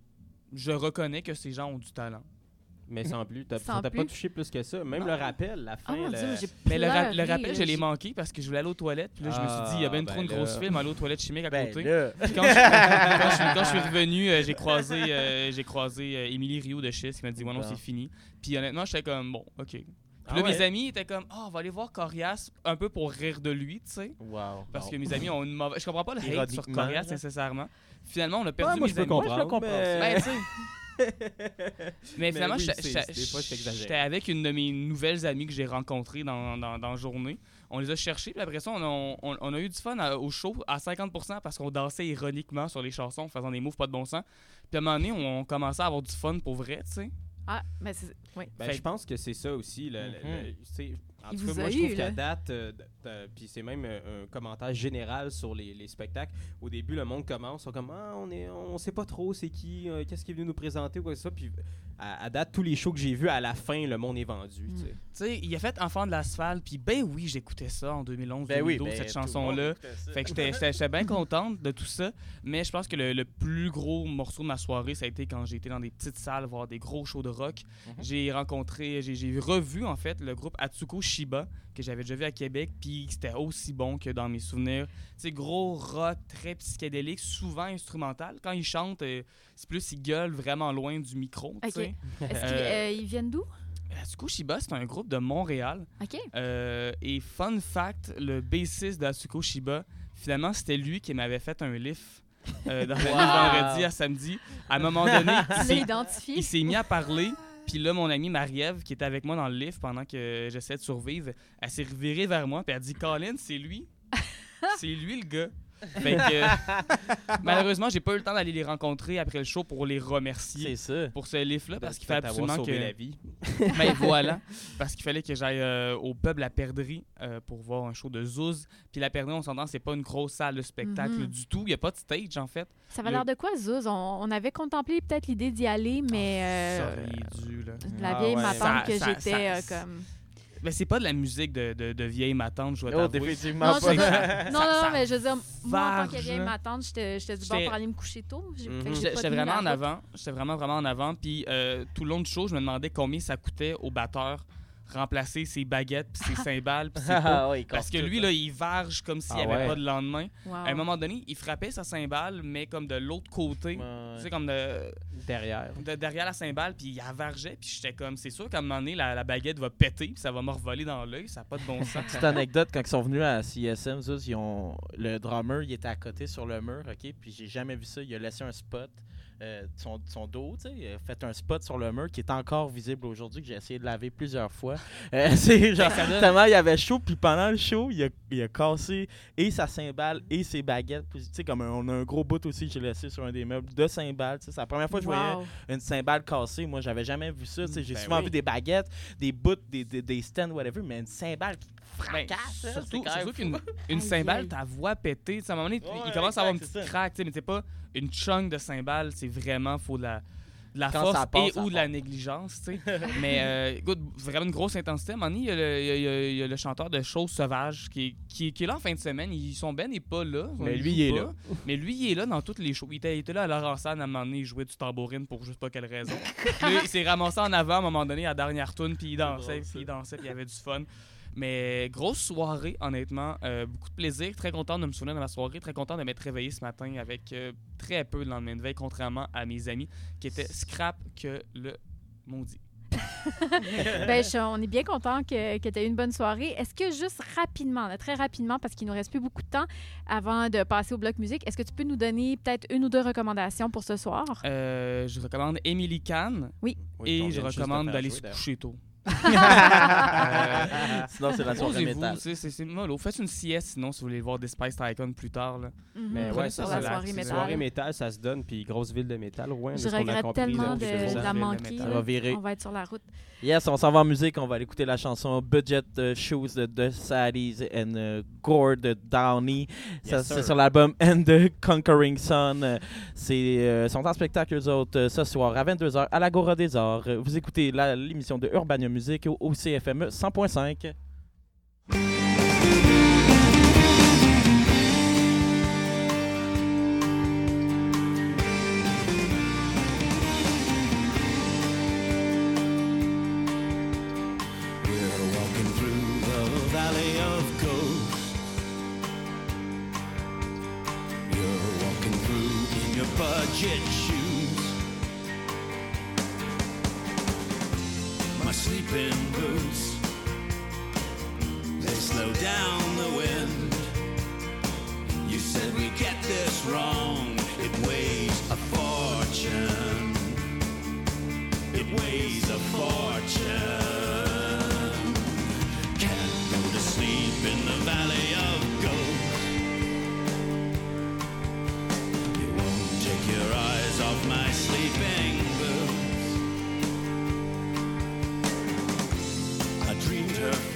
je reconnais que ces gens ont du talent Mais sans plus, t'as Sans t'as plus. pas touché plus que ça. Même Non. le rappel, la Oh fin. mon le- Dieu, j'ai mais le, ra- le pleuré, rappel je l'ai manqué parce que je voulais aller aux toilettes puis là je me suis dit il y a bien Ah, trop une ben grosse là. film aller aux toilettes chimiques à Ben côté Puis quand, je, quand je suis- quand je suis revenu, euh, j'ai croisé, euh, j'ai croisé euh, Émilie Rio de Schist qui m'a dit Ouais, non, c'est fini. Puis honnêtement, j'étais comme Bon, ok. Puis Ah là, ouais? mes amis étaient comme Oh, on va aller voir Corias un peu pour rire de lui, tu sais. wow. Parce que mes amis ont une mauvaise. Je comprends pas le hate sur Corias nécessairement. Finalement, on a perdu Ouais, moi, mes je peux comprendre. Moi, je le comprends, mais- Ben. Mais finalement, oui, j'étais- avec une de mes nouvelles amies que j'ai rencontrées dans, dans, dans la journée. On les a cherchés, puis après ça, on a, on- on a eu du fun à- au show à 50% parce qu'on dansait ironiquement sur les chansons, en faisant des moves pas de bon sens. Puis à un moment donné, on commençait à avoir du fun pour vrai, tu sais. Ah, mais c'est. Oui. Ben, je pense que c'est ça aussi. le- le- Mhm. le- tu sais, en Il tout cas, a moi, je trouve qu'à date, euh, d- puis c'est même euh, un commentaire général sur les, les spectacles. Au début, le monde commence, sont comme ah, on est, on sait pas trop c'est qui, euh, qu'est-ce qui est venu nous présenter ou quoi que soit. Puis à, à date, tous les shows que j'ai vus, à la fin, le monde est vendu. tu. Tu sais, il a fait Enfant de l'asphalte, puis ben oui, j'écoutais ça en 2011, Ben oui, 2012, ben, cette le monde chanson-là. ça. Fait que j'étais- bien contente de tout ça. Mais je pense que le, le plus gros morceau de ma soirée, ça a été quand j'ai été dans des petites salles voir des gros shows de rock. Mhm. J'ai rencontré, j'ai revu en fait le groupe Atsuko Shiba que j'avais déjà vu à Québec, puis c'était aussi bon que dans mes souvenirs. C'est gros rock, très psychédélique, souvent instrumental. Quand ils chantent, euh, c'est plus ils gueulent vraiment loin du micro. Ok. Est-ce qu'ils Euh, euh, ils viennent d'où? Atsuko Shiba, c'est un groupe de Montréal. OK. Euh, et fun fact, le bassiste d'Atsuko Shiba, finalement, c'était lui qui m'avait fait un lift euh, dans la nuit de vendredi à samedi. À un moment donné, il s'est mis à parler. Puis là, mon amie Marie-Ève, qui était avec moi dans le lift pendant que j'essayais de survivre, elle s'est revirée vers moi. Puis elle a dit Colin, c'est lui. c'est lui le gars. Fait que, malheureusement, j'ai pas eu le temps d'aller les rencontrer après le show pour les remercier C'est ça. pour ce lift-là parce qu'il avoir absolument que. la vie. Ben voilà, parce qu'il fallait que j'aille euh, au pub La Perdrix euh, pour voir un show de Zouz. Puis La Perdrix, on s'entend, c'est pas une grosse salle de spectacle Mhm. du tout. Il y a pas de stage en fait. Ça va le- l'air de quoi, Zouz? On, on avait contemplé peut-être l'idée d'y aller, mais euh, Ça aurait dû, là. la Ah vieille ouais. ma tante Ça- que j'étais euh, comme... Mais c'est pas de la musique de, de, de vieille ma tante, je dois Oh, t'avouer. définitivement Non, pas. dire- non, non, mais je veux dire, moi, en tant que vieille là. ma tante, j'étais j'étais du bord J'étais- pour aller me coucher tôt. Mhm. J'étais vraiment en avant. J'étais vraiment, vraiment en avant. Puis euh, tout le long du show, je me demandais combien ça coûtait au batteur remplacer ses baguettes puis ses cymbales puis ses. Ah ouais, Parce que lui, là. là, il varge comme s'il n'y Ah avait ouais. pas de lendemain. Wow. À un moment donné, il frappait sa cymbale, mais comme de l'autre côté. Ouais. Tu sais, comme de, Derrière. de- derrière la cymbale, puis il avargeait. Puis j'étais comme, c'est sûr qu'à un moment donné, la, la baguette va péter, puis ça va me revoler dans l'œil. Ça n'a pas de bon sens. Petite anecdote, quand ils sont venus à CSM, ils ont... le drummer, il était à côté sur le mur, OK? Puis j'ai jamais vu ça. Il a laissé un spot euh, son, dos, tu sais. Il a fait un spot sur le mur qui est encore visible aujourd'hui, que j'ai essayé de laver plusieurs fois. Euh, c'est genre, Ça donne- tellement il avait chaud, puis pendant le show, il a, il a cassé et sa cymbale et ses baguettes. Puis, Tu sais, comme un- on a un gros bout aussi que j'ai laissé sur un des meubles de cymbales. tu sais. C'est la première fois que je voyais Wow. une cymbale cassée. Moi, j'avais jamais vu ça. tu sais. J'ai Ben souvent oui. vu des baguettes, des bouts, des, des, des stands, whatever, mais une cymbale qui Ben, fracasse. c'est surtout quand même surtout qu'une une cymbale, ta voix pétée. Tu sais, À un moment donné, Ouais, il commence à avoir une petite craque, tu sais, mais c'est pas une chunk de cymbale. C'est vraiment, faut de la, de la Quand force passe, et ou de la négligence. tu sais. mais euh, écoute, vraiment une grosse intensité. À un moment donné, il y a le, il y a- il y a- il y a le chanteur de Choses Sauvages qui est, qui, est- qui est là en fin de semaine. Ils sont ben n'est pas là. Mais lui, il est pas. là. Mais lui, il est là dans toutes les shows. Il était, il était là à Laurent-San à un moment donné, il jouait du tambourine pour sais pas quelle raison. Puis là, il s'est ramassé en avant à un moment donné à la dernière tune, puis il dansait, puis il dansait, puis il y avait du fun. Mais grosse soirée, honnêtement. Euh, beaucoup de plaisir. Très content de me souvenir de ma soirée. Très content de m'être réveillé ce matin avec euh, très peu de lendemain de veille, contrairement à mes amis qui étaient scrap que le maudit. Ben, je- on est bien content que, que tu aies eu une bonne soirée. Est-ce que juste rapidement, là, très rapidement, parce qu'il nous reste plus beaucoup de temps avant de passer au bloc musique, est-ce que tu peux nous donner peut-être une ou deux recommandations pour ce soir? Euh, je recommande Emily Kahn Oui. Oui, et je recommande d'aller se coucher tôt. Sinon, c'est la soirée métal. c'est c'est mollo. Faites une sieste sinon si vous voulez voir des Spice Icon plus tard. Là. Mhm. Mais ouais, ça ça, sur la c'est soirée c'est métal. soirée métal, ça se donne, puis grosse ville de métal, de Je regrette compris, tellement de, de ans. la manquer. métal. Ça là. va virer. On va être sur la route. Yes, on s'en va en musique. On va aller écouter la chanson Budget euh, Shoes de The Saddies and euh, Gore de Downey. Yes, c'est sur l'album And the Conquering Sun. C'est euh, sont en spectacle eux autres euh, ce soir à 22h à l'Agora des Arts. Vous écoutez l'émission de Urbania Music au, au CFME 100.5. sleeping boots, they slow down the wind. You said we get this wrong, it weighs a fortune. It weighs a fortune.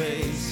place.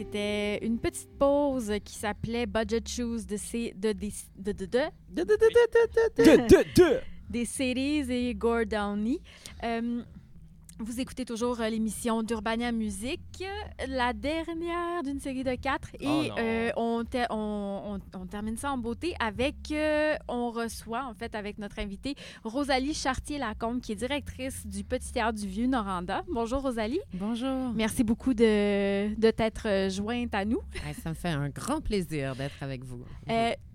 C'était une petite pause qui s'appelait Budget Shoes de, C- de, des- de, de, de- De- de- de- vous écoutez toujours euh, l'émission d'Urbania Musique, la dernière d'une série de quatre. Et Oh non. euh, on, ter- on, on- on termine ça en beauté avec, euh, on reçoit en fait avec notre invitée Rosalie Chartier-Lacombe, qui est directrice du Petit Théâtre du Vieux-Noranda. Bonjour Rosalie. Bonjour. Merci beaucoup de, de t'être jointe à nous. Ça me fait un grand plaisir d'être avec vous.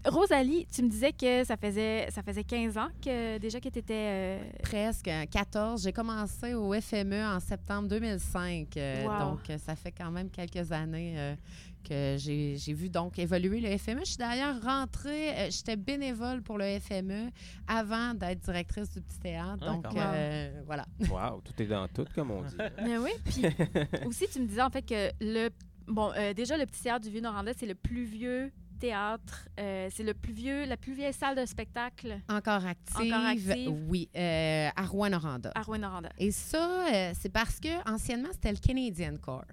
Rosalie, tu me disais que ça faisait, ça faisait 15 ans que déjà que tu étais... Presque euh, 14. J'ai commencé au FME en septembre 2005. euh, Wow. Donc, euh, ça fait quand même quelques années euh, que j'ai j'ai vu donc évoluer le FME. Je suis d'ailleurs rentrée, euh, j'étais bénévole pour le FME avant d'être directrice du petit théâtre. Ah, Donc, euh, voilà. Wow, tout est dans tout, comme on dit. Mais oui, puis aussi, tu me disais en fait que le. Bon, euh, déjà, le petit théâtre du Vieux-Noranda, c'est le plus vieux théâtre. euh, c'est le plus vieux, la plus vieille salle de spectacle Encore active. Encore active. Oui, euh, à Rouen-Noranda. à Rouen-Noranda. Et ça, euh, c'est parce que anciennement, c'était le Canadian Corps.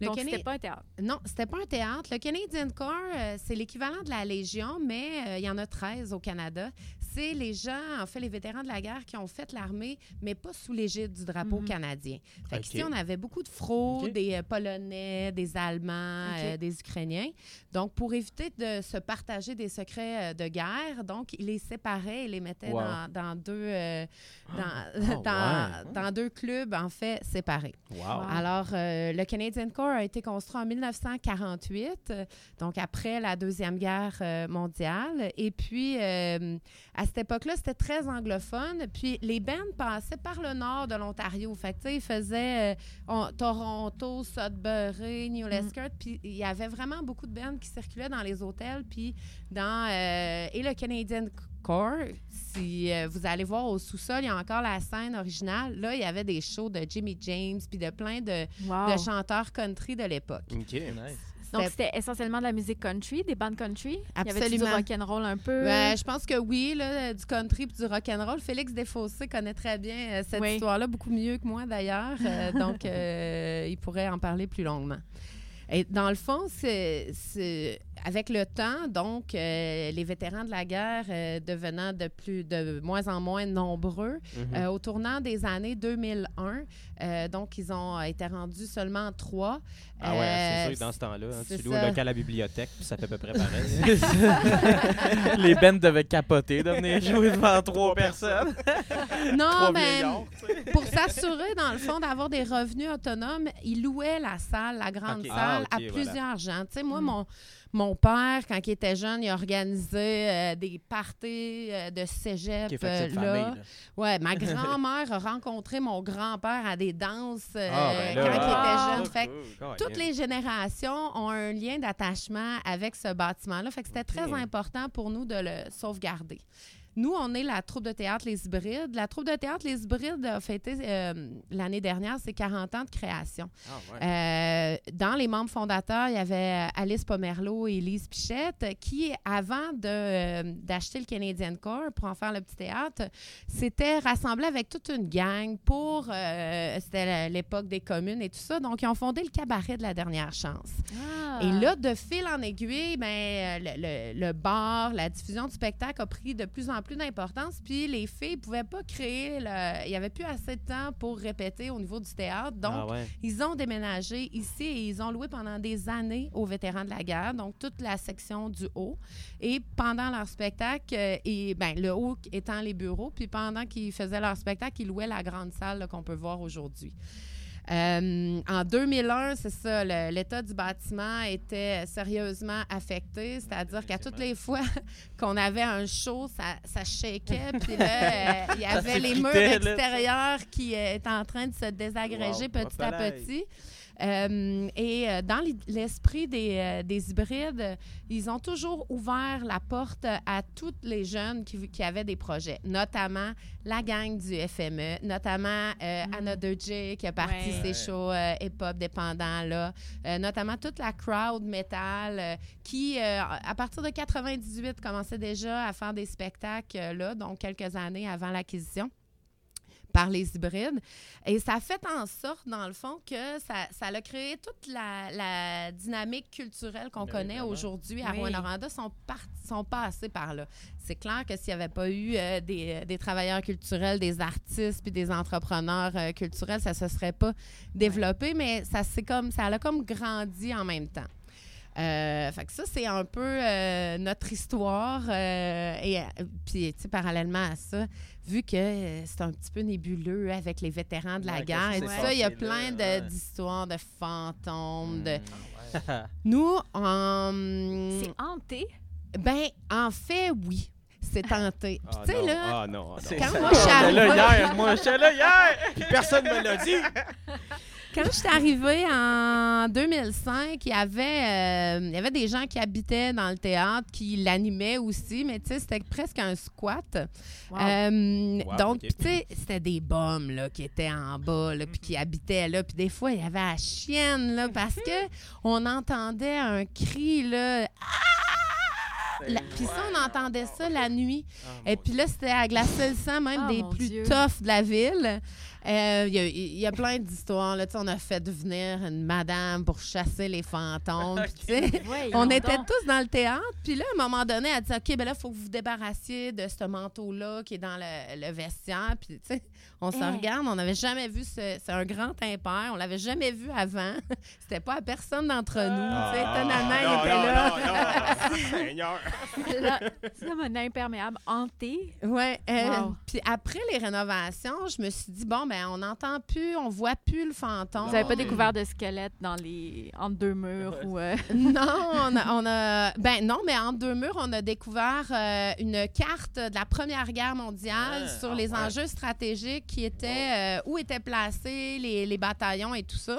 Le Donc, Cana- c'était pas un théâtre. Non, c'était pas un théâtre. Le Canadian Corps, euh, c'est l'équivalent de la Légion, mais euh, il y en a 13 au Canada. C'est les gens, en fait, les vétérans de la guerre qui ont fait l'armée, mais pas sous l'égide du drapeau Mhm. canadien. Fait Ok. qu'ici, on avait beaucoup de fraudes, des euh, Polonais, des Allemands, euh, des Ukrainiens. Donc, pour éviter de se partager des secrets euh, de guerre, donc, ils les séparaient et les mettaient Wow. dans, dans deux, euh, dans, Oh, dans, dans deux clubs, en fait, séparés. Wow. Alors, euh, le Canadian Corps a été construit en 1948, euh, donc après la Deuxième Guerre euh, mondiale. Et puis, euh, à cette époque-là, c'était très anglophone. Puis, les bands passaient par le nord de l'Ontario. Fait que, tu sais, ils faisaient euh, on- Toronto, Sudbury, New Lescott. Puis, il y avait vraiment beaucoup de bands qui circulaient dans les hôtels. Puis, dans... euh, et le Canadian Core, si euh, vous allez voir au sous-sol, il y a encore la scène originale. Là, il y avait des shows de Jimmy James puis de plein de, Wow. de chanteurs country de l'époque. OK. Nice. Donc, C'était- essentiellement de la musique country, des bandes country? Il y avait du Absolument. rock'n'roll un peu? Ben, je pense que oui, là, du country puis du rock and roll. Félix Desfossés connaît très bien euh, cette Oui. histoire-là, beaucoup mieux que moi d'ailleurs. Euh, donc, euh, il pourrait en parler plus longuement. Et dans le fond, c'est- avec le temps, donc, euh, les vétérans de la guerre euh, devenant de plus de moins en moins nombreux, Mhm. euh, au tournant des années 2001, euh, donc, ils ont été rendus seulement trois. Ah ouais, c'est Euh, sûr que dans ce temps-là, hein, c'est tu loues ça. un local à la bibliothèque, puis ça fait à peu près pareil. les bands devaient capoter de venir jouer devant trois personnes. Non, mais pour s'assurer, dans le fond, d'avoir des revenus autonomes, ils louaient la salle, la grande salle, Ah, à voilà. plusieurs gens. Tu sais, moi, Mm. mon, mon père, quand il était jeune, il organisait euh, des parties euh, de cégep. Qui est fait euh, là. famille. là. Ouais, ma grand-mère a rencontré mon grand-père à des danses euh, Ah, ben là, quand il ah, était jeune. Fait Cool. toutes les générations ont un lien d'attachement avec ce bâtiment-là. Fait que c'était très important pour nous de le sauvegarder. Nous, on est la troupe de théâtre Les Hybrides. La troupe de théâtre Les Hybrides a fêté euh, l'année dernière ses 40 ans de création. Ah, ouais. Euh, dans les membres fondateurs, il y avait Alice Pomerleau et Lise Pichette qui, avant de, euh, d'acheter le Canadian Core pour en faire le petit théâtre, s'étaient rassemblés avec toute une gang pour... euh, c'était l'époque des communes et tout ça. Donc, ils ont fondé le cabaret de la dernière chance. Ah. Et là, de fil en aiguille, ben, le, le- le bar, la diffusion du spectacle a pris de plus en plus d'importance. Puis les filles ne pouvaient pas créer, le- il n'y avait plus assez de temps pour répéter au niveau du théâtre. Donc, ah ouais. ils ont déménagé ici et ils ont loué pendant des années aux vétérans de la guerre, donc toute la section du haut. Et pendant leur spectacle, euh, et, ben, le haut étant les bureaux, puis pendant qu'ils faisaient leur spectacle, ils louaient la grande salle qu'on peut voir aujourd'hui. Euh, en 2001, c'est ça, l'état du bâtiment était sérieusement affecté, c'est-à-dire qu'à toutes les fois qu'on avait un show, ça, ça shakeait, puis là, euh, il y avait les murs là. extérieurs qui euh, étaient en train de se désagréger Wow, petit à petit. Euh, et euh, dans l'esprit des, euh, des hybrides, ils ont toujours ouvert la porte à tous les jeunes qui, qui avaient des projets, notamment la gang du FME, notamment euh, Mm. Anna J qui a parti Ouais. ses shows euh, hip-hop dépendants, là, notamment toute la crowd metal qui, à partir de 98, commençait déjà à faire des spectacles, là, donc quelques années avant l'acquisition par les hybrides. Et ça a fait en sorte, dans le fond, que ça, ça a créé toute la, la dynamique culturelle qu'on connaît aujourd'hui à Oui. Rwanda sont, par- sont passés par là. C'est clair que s'il n'y avait pas eu euh, des, des travailleurs culturels, des artistes puis des entrepreneurs euh, culturels, ça ne se serait pas développé, mais ça, c'est comme, ça a comme grandi en même temps. Euh, fait que ça, c'est un peu euh, notre histoire. euh, et puis, tu sais, parallèlement à ça, vu que euh, c'est un petit peu nébuleux avec les vétérans de la Ouais, guerre et tout ça, il y a plein là, de- ouais. d'histoires de fantômes. De... Mm. Nous, en... C'est hanté? ben, en fait, oui. C'est tenté. Puis, Ah, tu sais, non. là, Ah non, ah non. quand moi, je suis là hier, moi, j'étais là hier! Puis personne me l'a dit. Quand je suis arrivée en 2005, il y avait, euh, il y avait des gens qui habitaient dans le théâtre, qui l'animaient aussi, mais tu sais, c'était presque un squat. Wow. Euh, Wow, donc, tu sais, c'était des bums là, qui étaient en bas, là, puis qui habitaient là. Puis des fois, il y avait la chienne, là, parce que on entendait un cri, là. Ah! Puis ça, on entendait ça la nuit. Et puis là, c'était à glacer le sang, même Ah, des plus Dieu. toughs de la ville. Euh, Il y, a- y a plein d'histoires. là. Tu sais, On a fait venir une madame pour chasser les fantômes. Ouais, on était donc. tous dans le théâtre. Puis là, à un moment donné, elle dit OK, ben là, il faut que vous vous débarrassiez de ce manteau-là qui est dans le, le vestiaire. Puis, tu sais, on se Hein? regarde. On n'avait jamais vu ce. C'est un grand impair. On l'avait jamais vu avant. C'était pas à personne d'entre nous. sais, étonnamment, il était non, là. non, non. Seigneur. C'est là- C'est comme un imperméable hanté. Ouais. euh, Wow. Puis après les rénovations, je me suis dit, bon, ben on n'entend plus, on voit plus le fantôme. Vous n'avez pas découvert de squelette dans les... entre deux murs ou... euh, Non, on a, on a- Ben non, mais entre deux murs, on a découvert euh, une carte de la Première Guerre mondiale Ouais. sur Ah, les ouais. enjeux stratégiques qui étaient... euh, où étaient placés les, les bataillons et tout ça.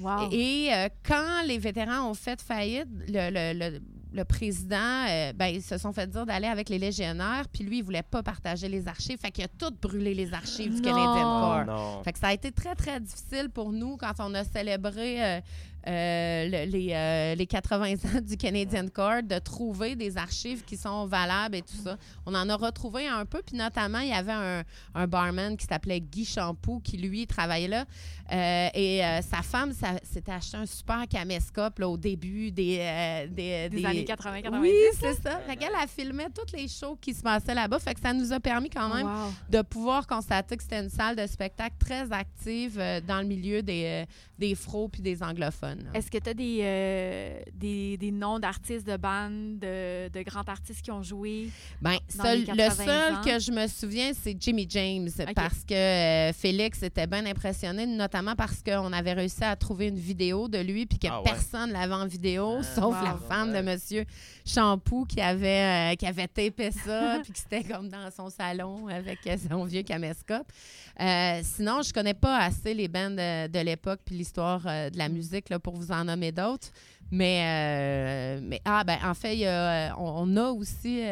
Wow. Et euh, quand les vétérans ont fait faillite, le, le- le- le président, euh, ben, ils se sont fait dire d'aller avec les légionnaires, puis lui, il voulait pas partager les archives. Fait qu'il a tout brûlé les archives du Non. Canadian Corps. non. Fait que ça a été très, très difficile pour nous quand on a célébré euh, euh, le- les, euh, les 80 ans du Canadian Corps de trouver des archives qui sont valables et tout ça. On en a retrouvé un peu, puis notamment, il y avait un, un barman qui s'appelait Guy Champoux qui, lui, travaillait là. Euh, et euh, sa femme s'était acheté un super caméscope là, au début des, euh, des, Des années 80-90, Oui, c'est ça. Fait qu'elle, elle filmait toutes les shows qui se passaient là-bas. Fait que ça nous a permis quand même Wow. de pouvoir constater que c'était une salle de spectacle très active euh, dans le milieu des, euh, des fros puis des anglophones. Est-ce que tu as des, euh, des, des noms d'artistes de bandes, de, de grands artistes qui ont joué? Ben, seul- les le 80 seul ans? que je me souviens, c'est Jimmy James, parce que euh, Félix était bien impressionné, notamment parce qu'on avait réussi à trouver une vidéo de lui, puis que Ah ouais? personne l'avait en vidéo, Ah, sauf wow. la femme Ouais. de Monsieur Champoux qui avait, euh, qui avait tapé ça, puis qui c'était comme dans son salon avec euh, son vieux caméscope. Euh, sinon, je connais pas assez les bands de, de l'époque puis l'histoire euh, de la musique là, pour vous en nommer d'autres. Mais, euh, mais ah, ben, en fait, y a, on, on a aussi,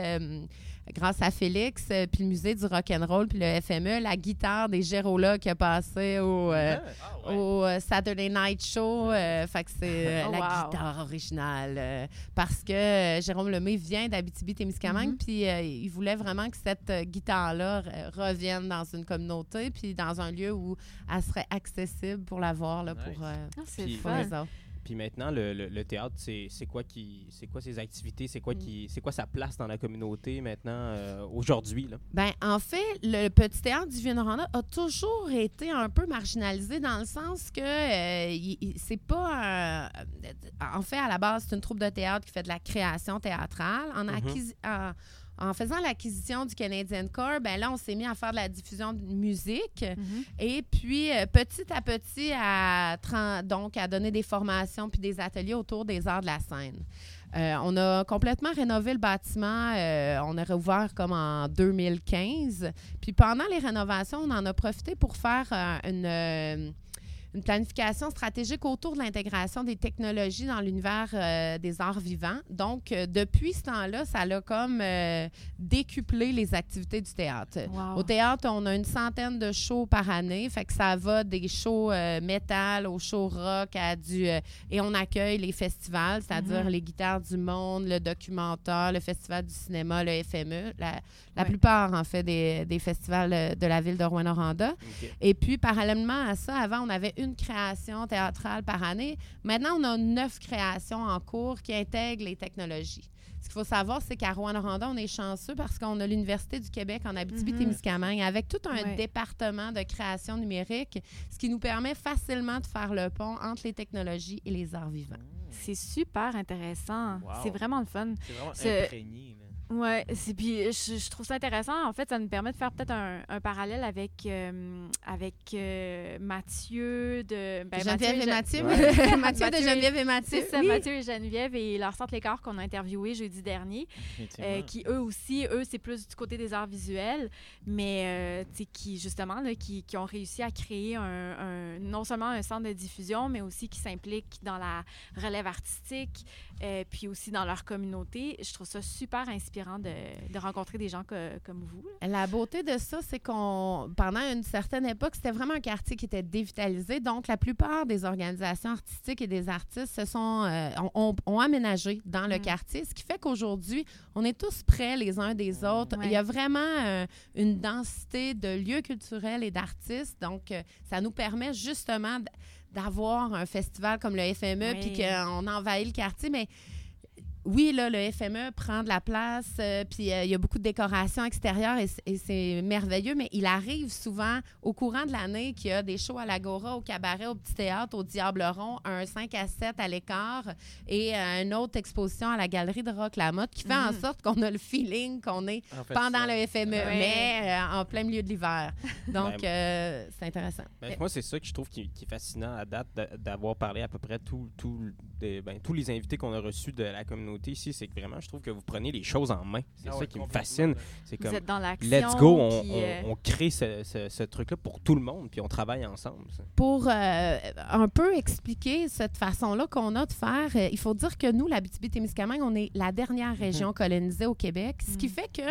grâce à Félix, euh, puis le musée du rock'n'roll, puis le FME, la guitare des Gérola qui a passé au, euh, Ah, ouais. au euh, Saturday Night Show. euh, fait que c'est euh, Oh, la wow. guitare originale. euh, parce que euh, Jérôme Lemay vient d'Abitibi-Témiscamingue, Mhm. puis euh, il voulait vraiment que cette euh, guitare-là euh, revienne dans une communauté, puis dans un lieu où elle serait accessible pour la voir, là, Nice. pour, euh, Ah, Puis- pour fun. les autres. Puis maintenant, le, le- le théâtre, c'est quoi qui, c'est quoi ses activités, c'est quoi Mm. qui, c'est quoi sa place dans la communauté maintenant, euh, aujourd'hui là? Ben, en fait, le petit théâtre du Vieux-Noranda a toujours été un peu marginalisé dans le sens que euh, c'est pas. un- en fait, à la base, c'est une troupe de théâtre qui fait de la création théâtrale. En, en, en faisant l'acquisition du Canadian Corps, ben là, on s'est mis à faire de la diffusion de musique. Mhm. Et puis, euh, petit à petit, à, donc, à donner des formations puis des ateliers autour des arts de la scène. Euh, on a complètement rénové le bâtiment. euh, on a réouvert comme en 2015. Puis pendant les rénovations, on en a profité pour faire une, une planification stratégique autour de l'intégration des technologies dans l'univers euh, des arts vivants. Donc, euh, depuis ce temps-là, ça a comme euh, décuplé les activités du théâtre. Wow. Au théâtre, on a une centaine de shows par année. Fait que ça va des shows métal aux shows rock à du. et on accueille les festivals, c'est-à-dire Mhm. les guitares du monde, le documentaire, le festival du cinéma, le FME. La, la Ouais. plupart, en fait, des, des festivals de la ville de Rouen-Noranda. Et puis, parallèlement à ça, avant, on avait une création théâtrale par année. Maintenant, on a neuf créations en cours qui intègrent les technologies. Ce qu'il faut savoir, c'est qu'à Rouen-Noranda, on est chanceux parce qu'on a l'Université du Québec en Abitibi-Témiscamingue avec tout un Ouais. département de création numérique, ce qui nous permet facilement de faire le pont entre les technologies et les arts vivants. C'est super intéressant. Wow. C'est vraiment le fun. C'est vraiment imprégné. là. Ouais, c'est puis je, je trouve ça intéressant. En fait, ça nous permet de faire peut-être un, un parallèle avec euh, avec euh, Mathieu de ben, Geneviève et Mathieu. Ouais. Mathieu de Geneviève et Mathieu. C'est ça, Oui. Mathieu et Geneviève et leur centre Lécart qu'on a interviewé jeudi dernier, euh, qui eux aussi, eux, c'est plus du côté des arts visuels, mais euh, qui justement, là, qui, qui ont réussi à créer un, un- non seulement un centre de diffusion, mais aussi qui s'impliquent dans la relève artistique, euh, puis aussi dans leur communauté. Je trouve ça super inspirant de, de rencontrer des gens que- comme vous. là. La beauté de ça, c'est qu'on, pendant une certaine époque, c'était vraiment un quartier qui était dévitalisé. Donc, la plupart des organisations artistiques et des artistes se sont, euh, ont, ont- ont aménagé dans le Mm. quartier, ce qui fait qu'aujourd'hui, on est tous près les uns des autres. Ouais. Il y a vraiment euh, une densité de lieux culturels et d'artistes. Donc, euh, ça nous permet justement d'avoir un festival comme le FME, Oui. puis qu'on envahit le quartier. Mais oui, là, le FME prend de la place, euh, puis euh, il y a beaucoup de décorations extérieures et, c'est merveilleux, mais il arrive souvent au courant de l'année qu'il y a des shows à l'Agora, au cabaret, au Petit Théâtre, au Diable Rond, un 5 à 7 à l'écart et euh, une autre exposition à la Galerie de Rock Lamotte qui fait en Mhm. sorte qu'on a le feeling qu'on est En fait, pendant ça- le FME, Ouais. mais euh, en plein milieu de l'hiver. Donc, Ben, euh, c'est intéressant. Ben, moi, c'est ça que je trouve qui, qui est fascinant à date d'a- d'avoir parlé à peu près tout, tout, des- ben, tous les invités qu'on a reçus de la communauté ici. C'est que vraiment, je trouve que vous prenez les choses en main. C'est Ah ça ouais, qui me fascine. C'est Vous comme, êtes dans l'action. let's go, on, puis, on- euh, on crée ce, ce- ce truc-là pour tout le monde, puis on travaille ensemble. ça. Pour euh, un peu expliquer cette façon-là qu'on a de faire, euh, il faut dire que nous, la témiscamingue on est la dernière région colonisée au Québec, ce qui Mhm. fait que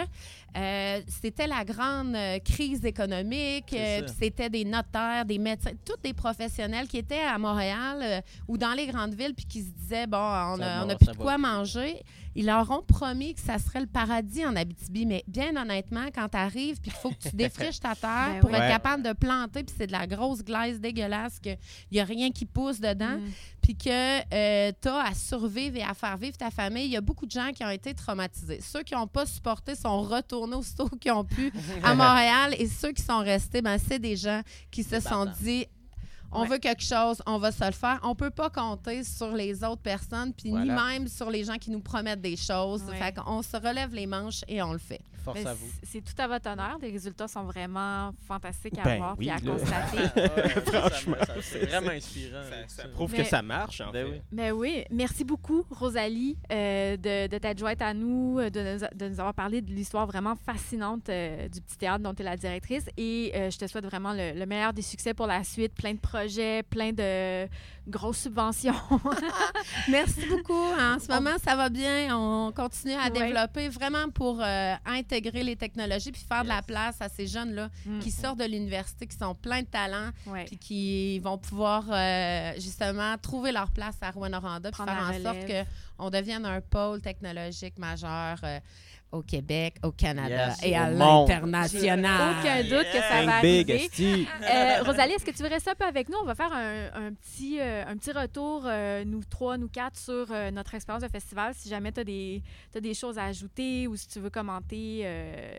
euh, c'était la grande euh, crise économique, euh, c'était des notaires, des médecins, tous des professionnels qui étaient à Montréal euh, ou dans les grandes villes puis qui se disaient, bon, on Ça a, on va, a plus de quoi manger. Ils leur ont promis que ça serait le paradis en Abitibi, mais bien honnêtement, quand tu arrives puis qu'il faut que tu défriches ta terre Ben pour oui. être Ouais. capable de planter, puis c'est de la grosse glace dégueulasse, qu'il n'y a rien qui pousse dedans, mm. puis que tu as à survivre et à faire vivre ta famille. Il y a beaucoup de gens qui ont été traumatisés. Ceux qui n'ont pas supporté sont retournés aussitôt qu'ils ont pu à Montréal, et ceux qui sont restés, ben, c'est des gens qui se sont dit on Ouais. veut quelque chose, on va se le faire. On peut pas compter sur les autres personnes, puis ni même sur les gens qui nous promettent des choses. Ouais. Fait qu'on se relève les manches et on le fait. Force Mais à vous. c'est- tout à votre honneur. Les résultats sont vraiment fantastiques à Ben voir oui, et à là. constater. Franchement, c'est vraiment inspirant. Ça, ça. prouve Mais- que ça marche, en Ben fait. oui. Mais oui, merci beaucoup, Rosalie, euh, de, de t'être jointe à nous, euh, de nous, a- de nous avoir parlé de l'histoire vraiment fascinante euh, du petit théâtre dont tu es la directrice. Et euh, je te souhaite vraiment le, le meilleur des succès pour la suite, plein de projets, plein de grosses subventions. Merci beaucoup. En ce moment, ça va bien. On continue à Ouais. développer vraiment pour euh, intégrer les technologies puis faire de la place à ces jeunes-là Mm. qui sortent de l'université, qui sont pleins de talent Ouais. puis qui vont pouvoir euh, justement trouver leur place à Rwanda puis faire en sorte qu'on devienne un pôle technologique majeur euh, au Québec, au Canada Yes, et à l'international. Aucun doute que ça va big, arriver. Euh, Rosalie, est-ce que tu veux rester un peu avec nous? On va faire un, un petit, euh, un petit retour, euh, nous trois, nous quatre, sur euh, notre expérience de festival. Si jamais tu as des, t'as des choses à ajouter ou si tu veux commenter, euh,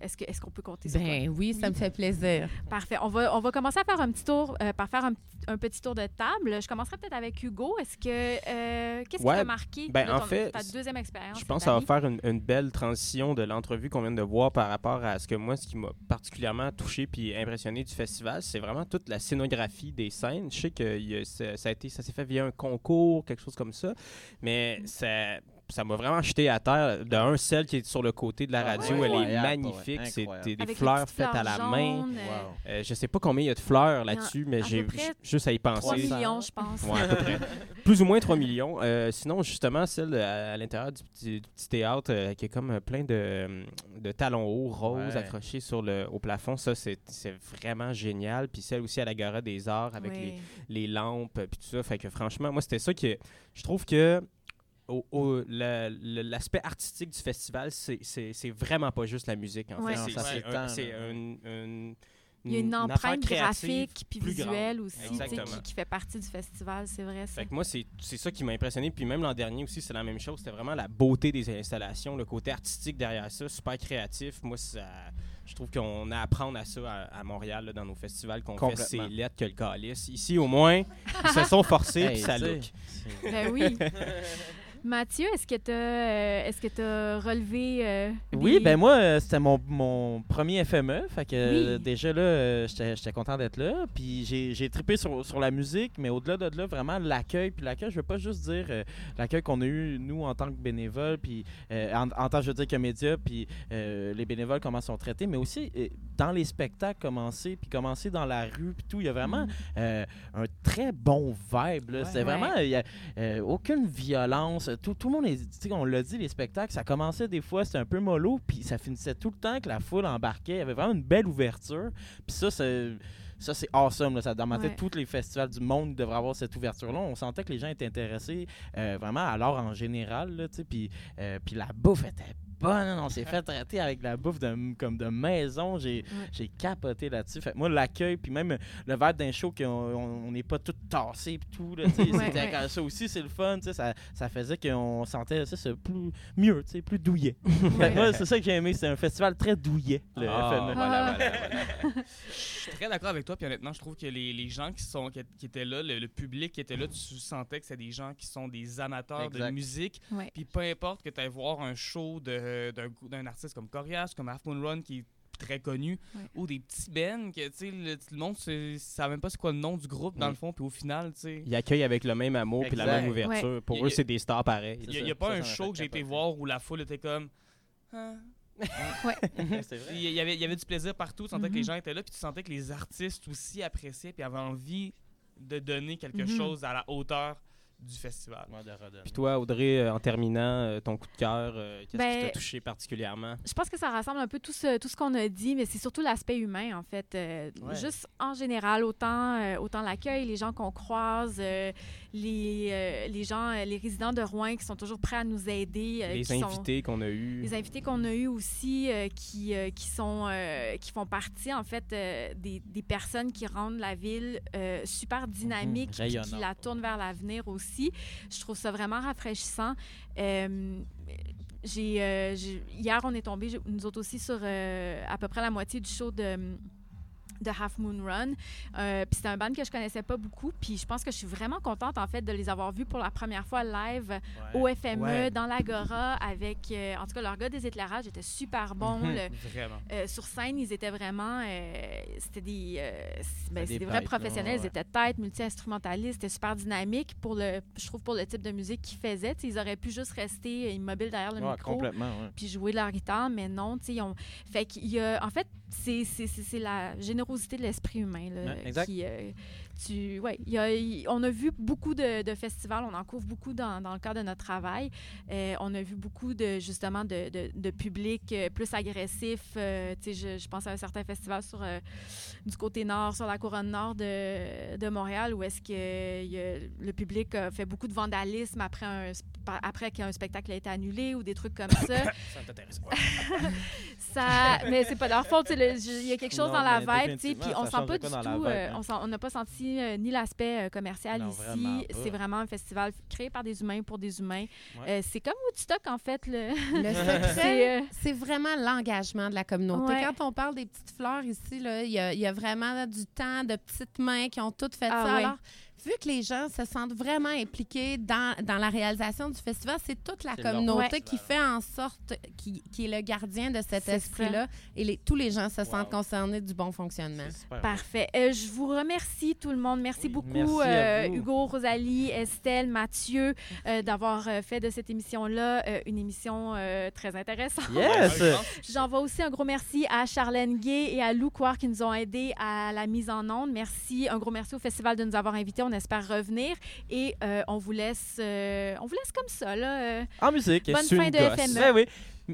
est-ce, que, est-ce qu'on peut compter sur toi? Ben oui, ça me fait plaisir. Parfait. On va, on va commencer à faire un petit tour, euh, par faire un, un petit tour de table. Je commencerai peut-être avec Hugo. Est-ce que, euh, qu'est-ce qui t'a marqué ben, de en fait, ta deuxième expérience? Je pense que ça va faire une, une belle transition de l'entrevue qu'on vient de voir par rapport à ce que moi, ce qui m'a particulièrement touché puis impressionné du festival, c'est vraiment toute la scénographie des scènes. Je sais que ça, ça s'est fait via un concours, quelque chose comme ça, mais ça. Ça m'a vraiment jeté à terre. De un, celle qui est sur le côté de la Ah, radio, elle est magnifique. ouais, C'est incroyable. des, fleurs faites à la main. jaunes, euh, Wow. Euh, je sais pas combien il y a de fleurs là-dessus, mais j'ai juste à y 3 penser. millions, je pense. Ouais, à peu près. Plus ou moins 3 millions. Euh, sinon, justement, celle à, à l'intérieur du petit, du petit théâtre euh, qui est comme plein de, de talons hauts roses Ouais. accrochés sur le, au plafond, ça, c'est vraiment génial. Puis celle aussi à la Gora des Arts avec Oui. les, les lampes, puis tout ça. Fait que franchement, moi, c'était ça que je trouve que. Au- au- la- le- L'aspect artistique du festival, c'est- vraiment pas juste la musique. En Ouais. fait, Non, c'est ça c'est s'étend, un- Il y a une empreinte graphique puis grande. visuelle aussi qui, qui fait partie du festival, c'est vrai ça. Fait que moi, c'est c'est ça qui m'a impressionné. Puis même l'an dernier aussi, c'est la même chose. C'était vraiment la beauté des installations, le côté artistique derrière ça, super créatif. Moi, ça, je trouve qu'on a à apprendre à ça à, à Montréal, là, dans nos festivals qu'on fait. C'est Complètement. lettres que le calice. Ici, au moins, ils se sont forcés, Hey, puis ça look. Ben oui. Mathieu, est-ce que tu as, est-ce que t'as relevé euh, Oui, ben moi, euh, c'était mon, mon premier FME. Fait que euh, Oui. déjà là, euh, j'étais content d'être là. Puis j'ai trippé sur, sur la musique, mais au-delà de là, vraiment l'accueil. Puis l'accueil, je veux pas juste dire euh, l'accueil qu'on a eu, nous, en tant que bénévoles, puis euh, en, en tant, je veux dire, que médias, puis euh, les bénévoles, comment sont traités, mais aussi euh, dans les spectacles, commencer, puis commencer dans la rue, puis tout. Il y a vraiment euh, un très bon vibe. Ouais. vraiment, il y a euh, aucune violence. Tout, tout le monde est, on l'a dit, les spectacles, ça commençait des fois, c'était un peu mollo, puis ça finissait tout le temps que la foule embarquait. Il y avait vraiment une belle ouverture. Puis ça, c'est. Ça, c'est awesome. Là. Ça, dans ma tête, Ouais. tous les festivals du monde devraient avoir cette ouverture-là. On sentait que les gens étaient intéressés euh, vraiment à l'art en général. Là, puis, euh, puis la bouffe était bonne. On s'est fait traiter avec de la bouffe de, comme de maison. J'ai j'ai capoté là-dessus. Fait que moi, l'accueil, puis même le verre d'un show qu'on on on n'est pas tout tassé puis tout. Là, Ouais, Ça aussi, c'est le fun. Ça, ça faisait qu'on sentait ça, plus mieux, tu sais, plus douillet. Moi, c'est ça que j'ai aimé. C'est un festival très douillet, le Ah, FME. voilà, voilà, voilà. Je suis très d'accord avec toi. Puis honnêtement, je trouve que les, les gens qui, sont, qui, qui étaient là, le, le public qui était là, tu sentais que c'est des gens qui sont des amateurs Exact. de musique. Ouais. Puis peu importe que tu ailles voir un show de- d'un grou- d'un artiste comme Corias, comme Half Moon Run, qui est très connu, Ouais. ou des petits bands que tu sais, le, le monde ne savait même pas c'est quoi le nom du groupe dans Mm. le fond. Puis au final, tu sais. Ils accueillent avec le même amour et la même ouverture. Pour y eux, a- c'est des stars pareils. Il n'y a, pas Ça, un show que j'ai été voir où la foule était comme. Ah. c'est vrai. Il y, avait, il y avait du plaisir partout. Tu sentais que les Mhm. gens étaient là. Puis tu sentais que les artistes aussi appréciaient. Puis avaient envie de donner quelque Mhm. chose à la hauteur du festival. Puis toi, Audrey, euh, en terminant, euh, ton coup de cœur, euh, qu'est-ce qui Ben, t'a touché particulièrement? Je pense que ça rassemble un peu tout ce, tout ce qu'on a dit, mais c'est surtout l'aspect humain, en fait. Euh, Ouais. Juste en général, autant, euh, autant l'accueil, les gens qu'on croise, euh, les, euh, les gens, euh, les résidents de Rouen qui sont toujours prêts à nous aider. euh, Les invités qu'on a eus. les invités qu'on a eus aussi euh, qui, qui, sont, qui font partie, en fait, des, des personnes qui rendent la ville super dynamique puis qui la tournent vers l'avenir aussi. Je trouve ça vraiment rafraîchissant. J'ai, hier, on est tombé, nous autres aussi, sur à peu près la moitié du show de de Half Moon Run. Euh, puis c'était un band que je connaissais pas beaucoup. Puis je pense que je suis vraiment contente, en fait, de les avoir vus pour la première fois live au FME, Ouais. dans l'Agora, avec... euh, en tout cas, leur gars des éclairages était super bon. Mhm. Le- Vraiment. euh, sur scène, ils étaient vraiment... c'était des, ben, des c'est des vrais têtes, professionnels. Ils étaient têtes, multi-instrumentalistes. C'était super dynamique pour le... Je trouve pour le type de musique qu'ils faisaient. Ils auraient pu juste rester immobiles derrière le micro puis jouer leur guitare, mais non, tu sais, ils ont... Fait qu'il y a... En fait, c'est, c'est, c'est, c'est la générosité de l'esprit humain, là, Ouais, exact. qui... euh, tu... Ouais, il y a- il- on a vu beaucoup de, de festivals, on en couvre beaucoup dans, dans le cadre de notre travail. Euh, on a vu beaucoup de, justement, de, de, de public euh, plus agressif. euh, je, je pense à un certain festival sur, euh, du côté nord, sur la couronne nord de, de Montréal, où est-ce que il y a- le public a fait beaucoup de vandalisme après, un, sp- après qu'un spectacle a été annulé ou des trucs comme ça. Ça t'intéresse ça, mais c'est pas leur faute. Il y a quelque chose Non, dans la vibe, puis on sent pas de du tout. euh, hein. on n'a pas senti euh, ni l'aspect euh, commercial Non, ici. C'est vraiment un festival créé par des humains pour des humains. Ouais. Euh, c'est comme Woodstock en fait. Le... Le C'est, secret, euh, c'est vraiment l'engagement de la communauté. Ouais. Quand on parle des petites fleurs ici, là, il y, a- il y a vraiment du temps de petites mains qui ont toutes fait Ah ça. ouais. Alors, vu que les gens se sentent vraiment impliqués dans, dans la réalisation du festival, c'est toute la communauté qui fait en sorte, qui, qui est le gardien de cet esprit-là. Et les- tous les gens se Wow. sentent concernés du bon fonctionnement. Parfait. Euh, je vous remercie tout le monde. Merci Oui, beaucoup, merci euh, vous. Hugo, Rosalie, Estelle, Mathieu, euh, d'avoir fait de cette émission-là euh, une émission euh, très intéressante. Yes! J'envoie aussi un gros merci à Charlène Gay et à Lou Couard qui nous ont aidés à la mise en onde. Merci, un gros merci au festival de nous avoir invités. On espère revenir et euh, on vous laisse, euh, on vous laisse comme ça là. euh. En musique. Bonne C'est fin une de gosse. FME. Ben oui.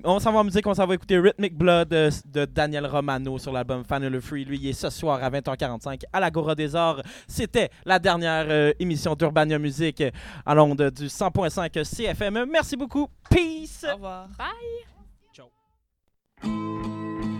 On s'en va en musique, on s'en va écouter Rhythmic Blood de Daniel Romano sur l'album Final Free. Lui, il est ce soir à 20h45 à l'Agora des Arts. C'était la dernière euh, émission d'Urbania Musique à l'onde du 100.5 CFM. Merci beaucoup. Peace! Au revoir. In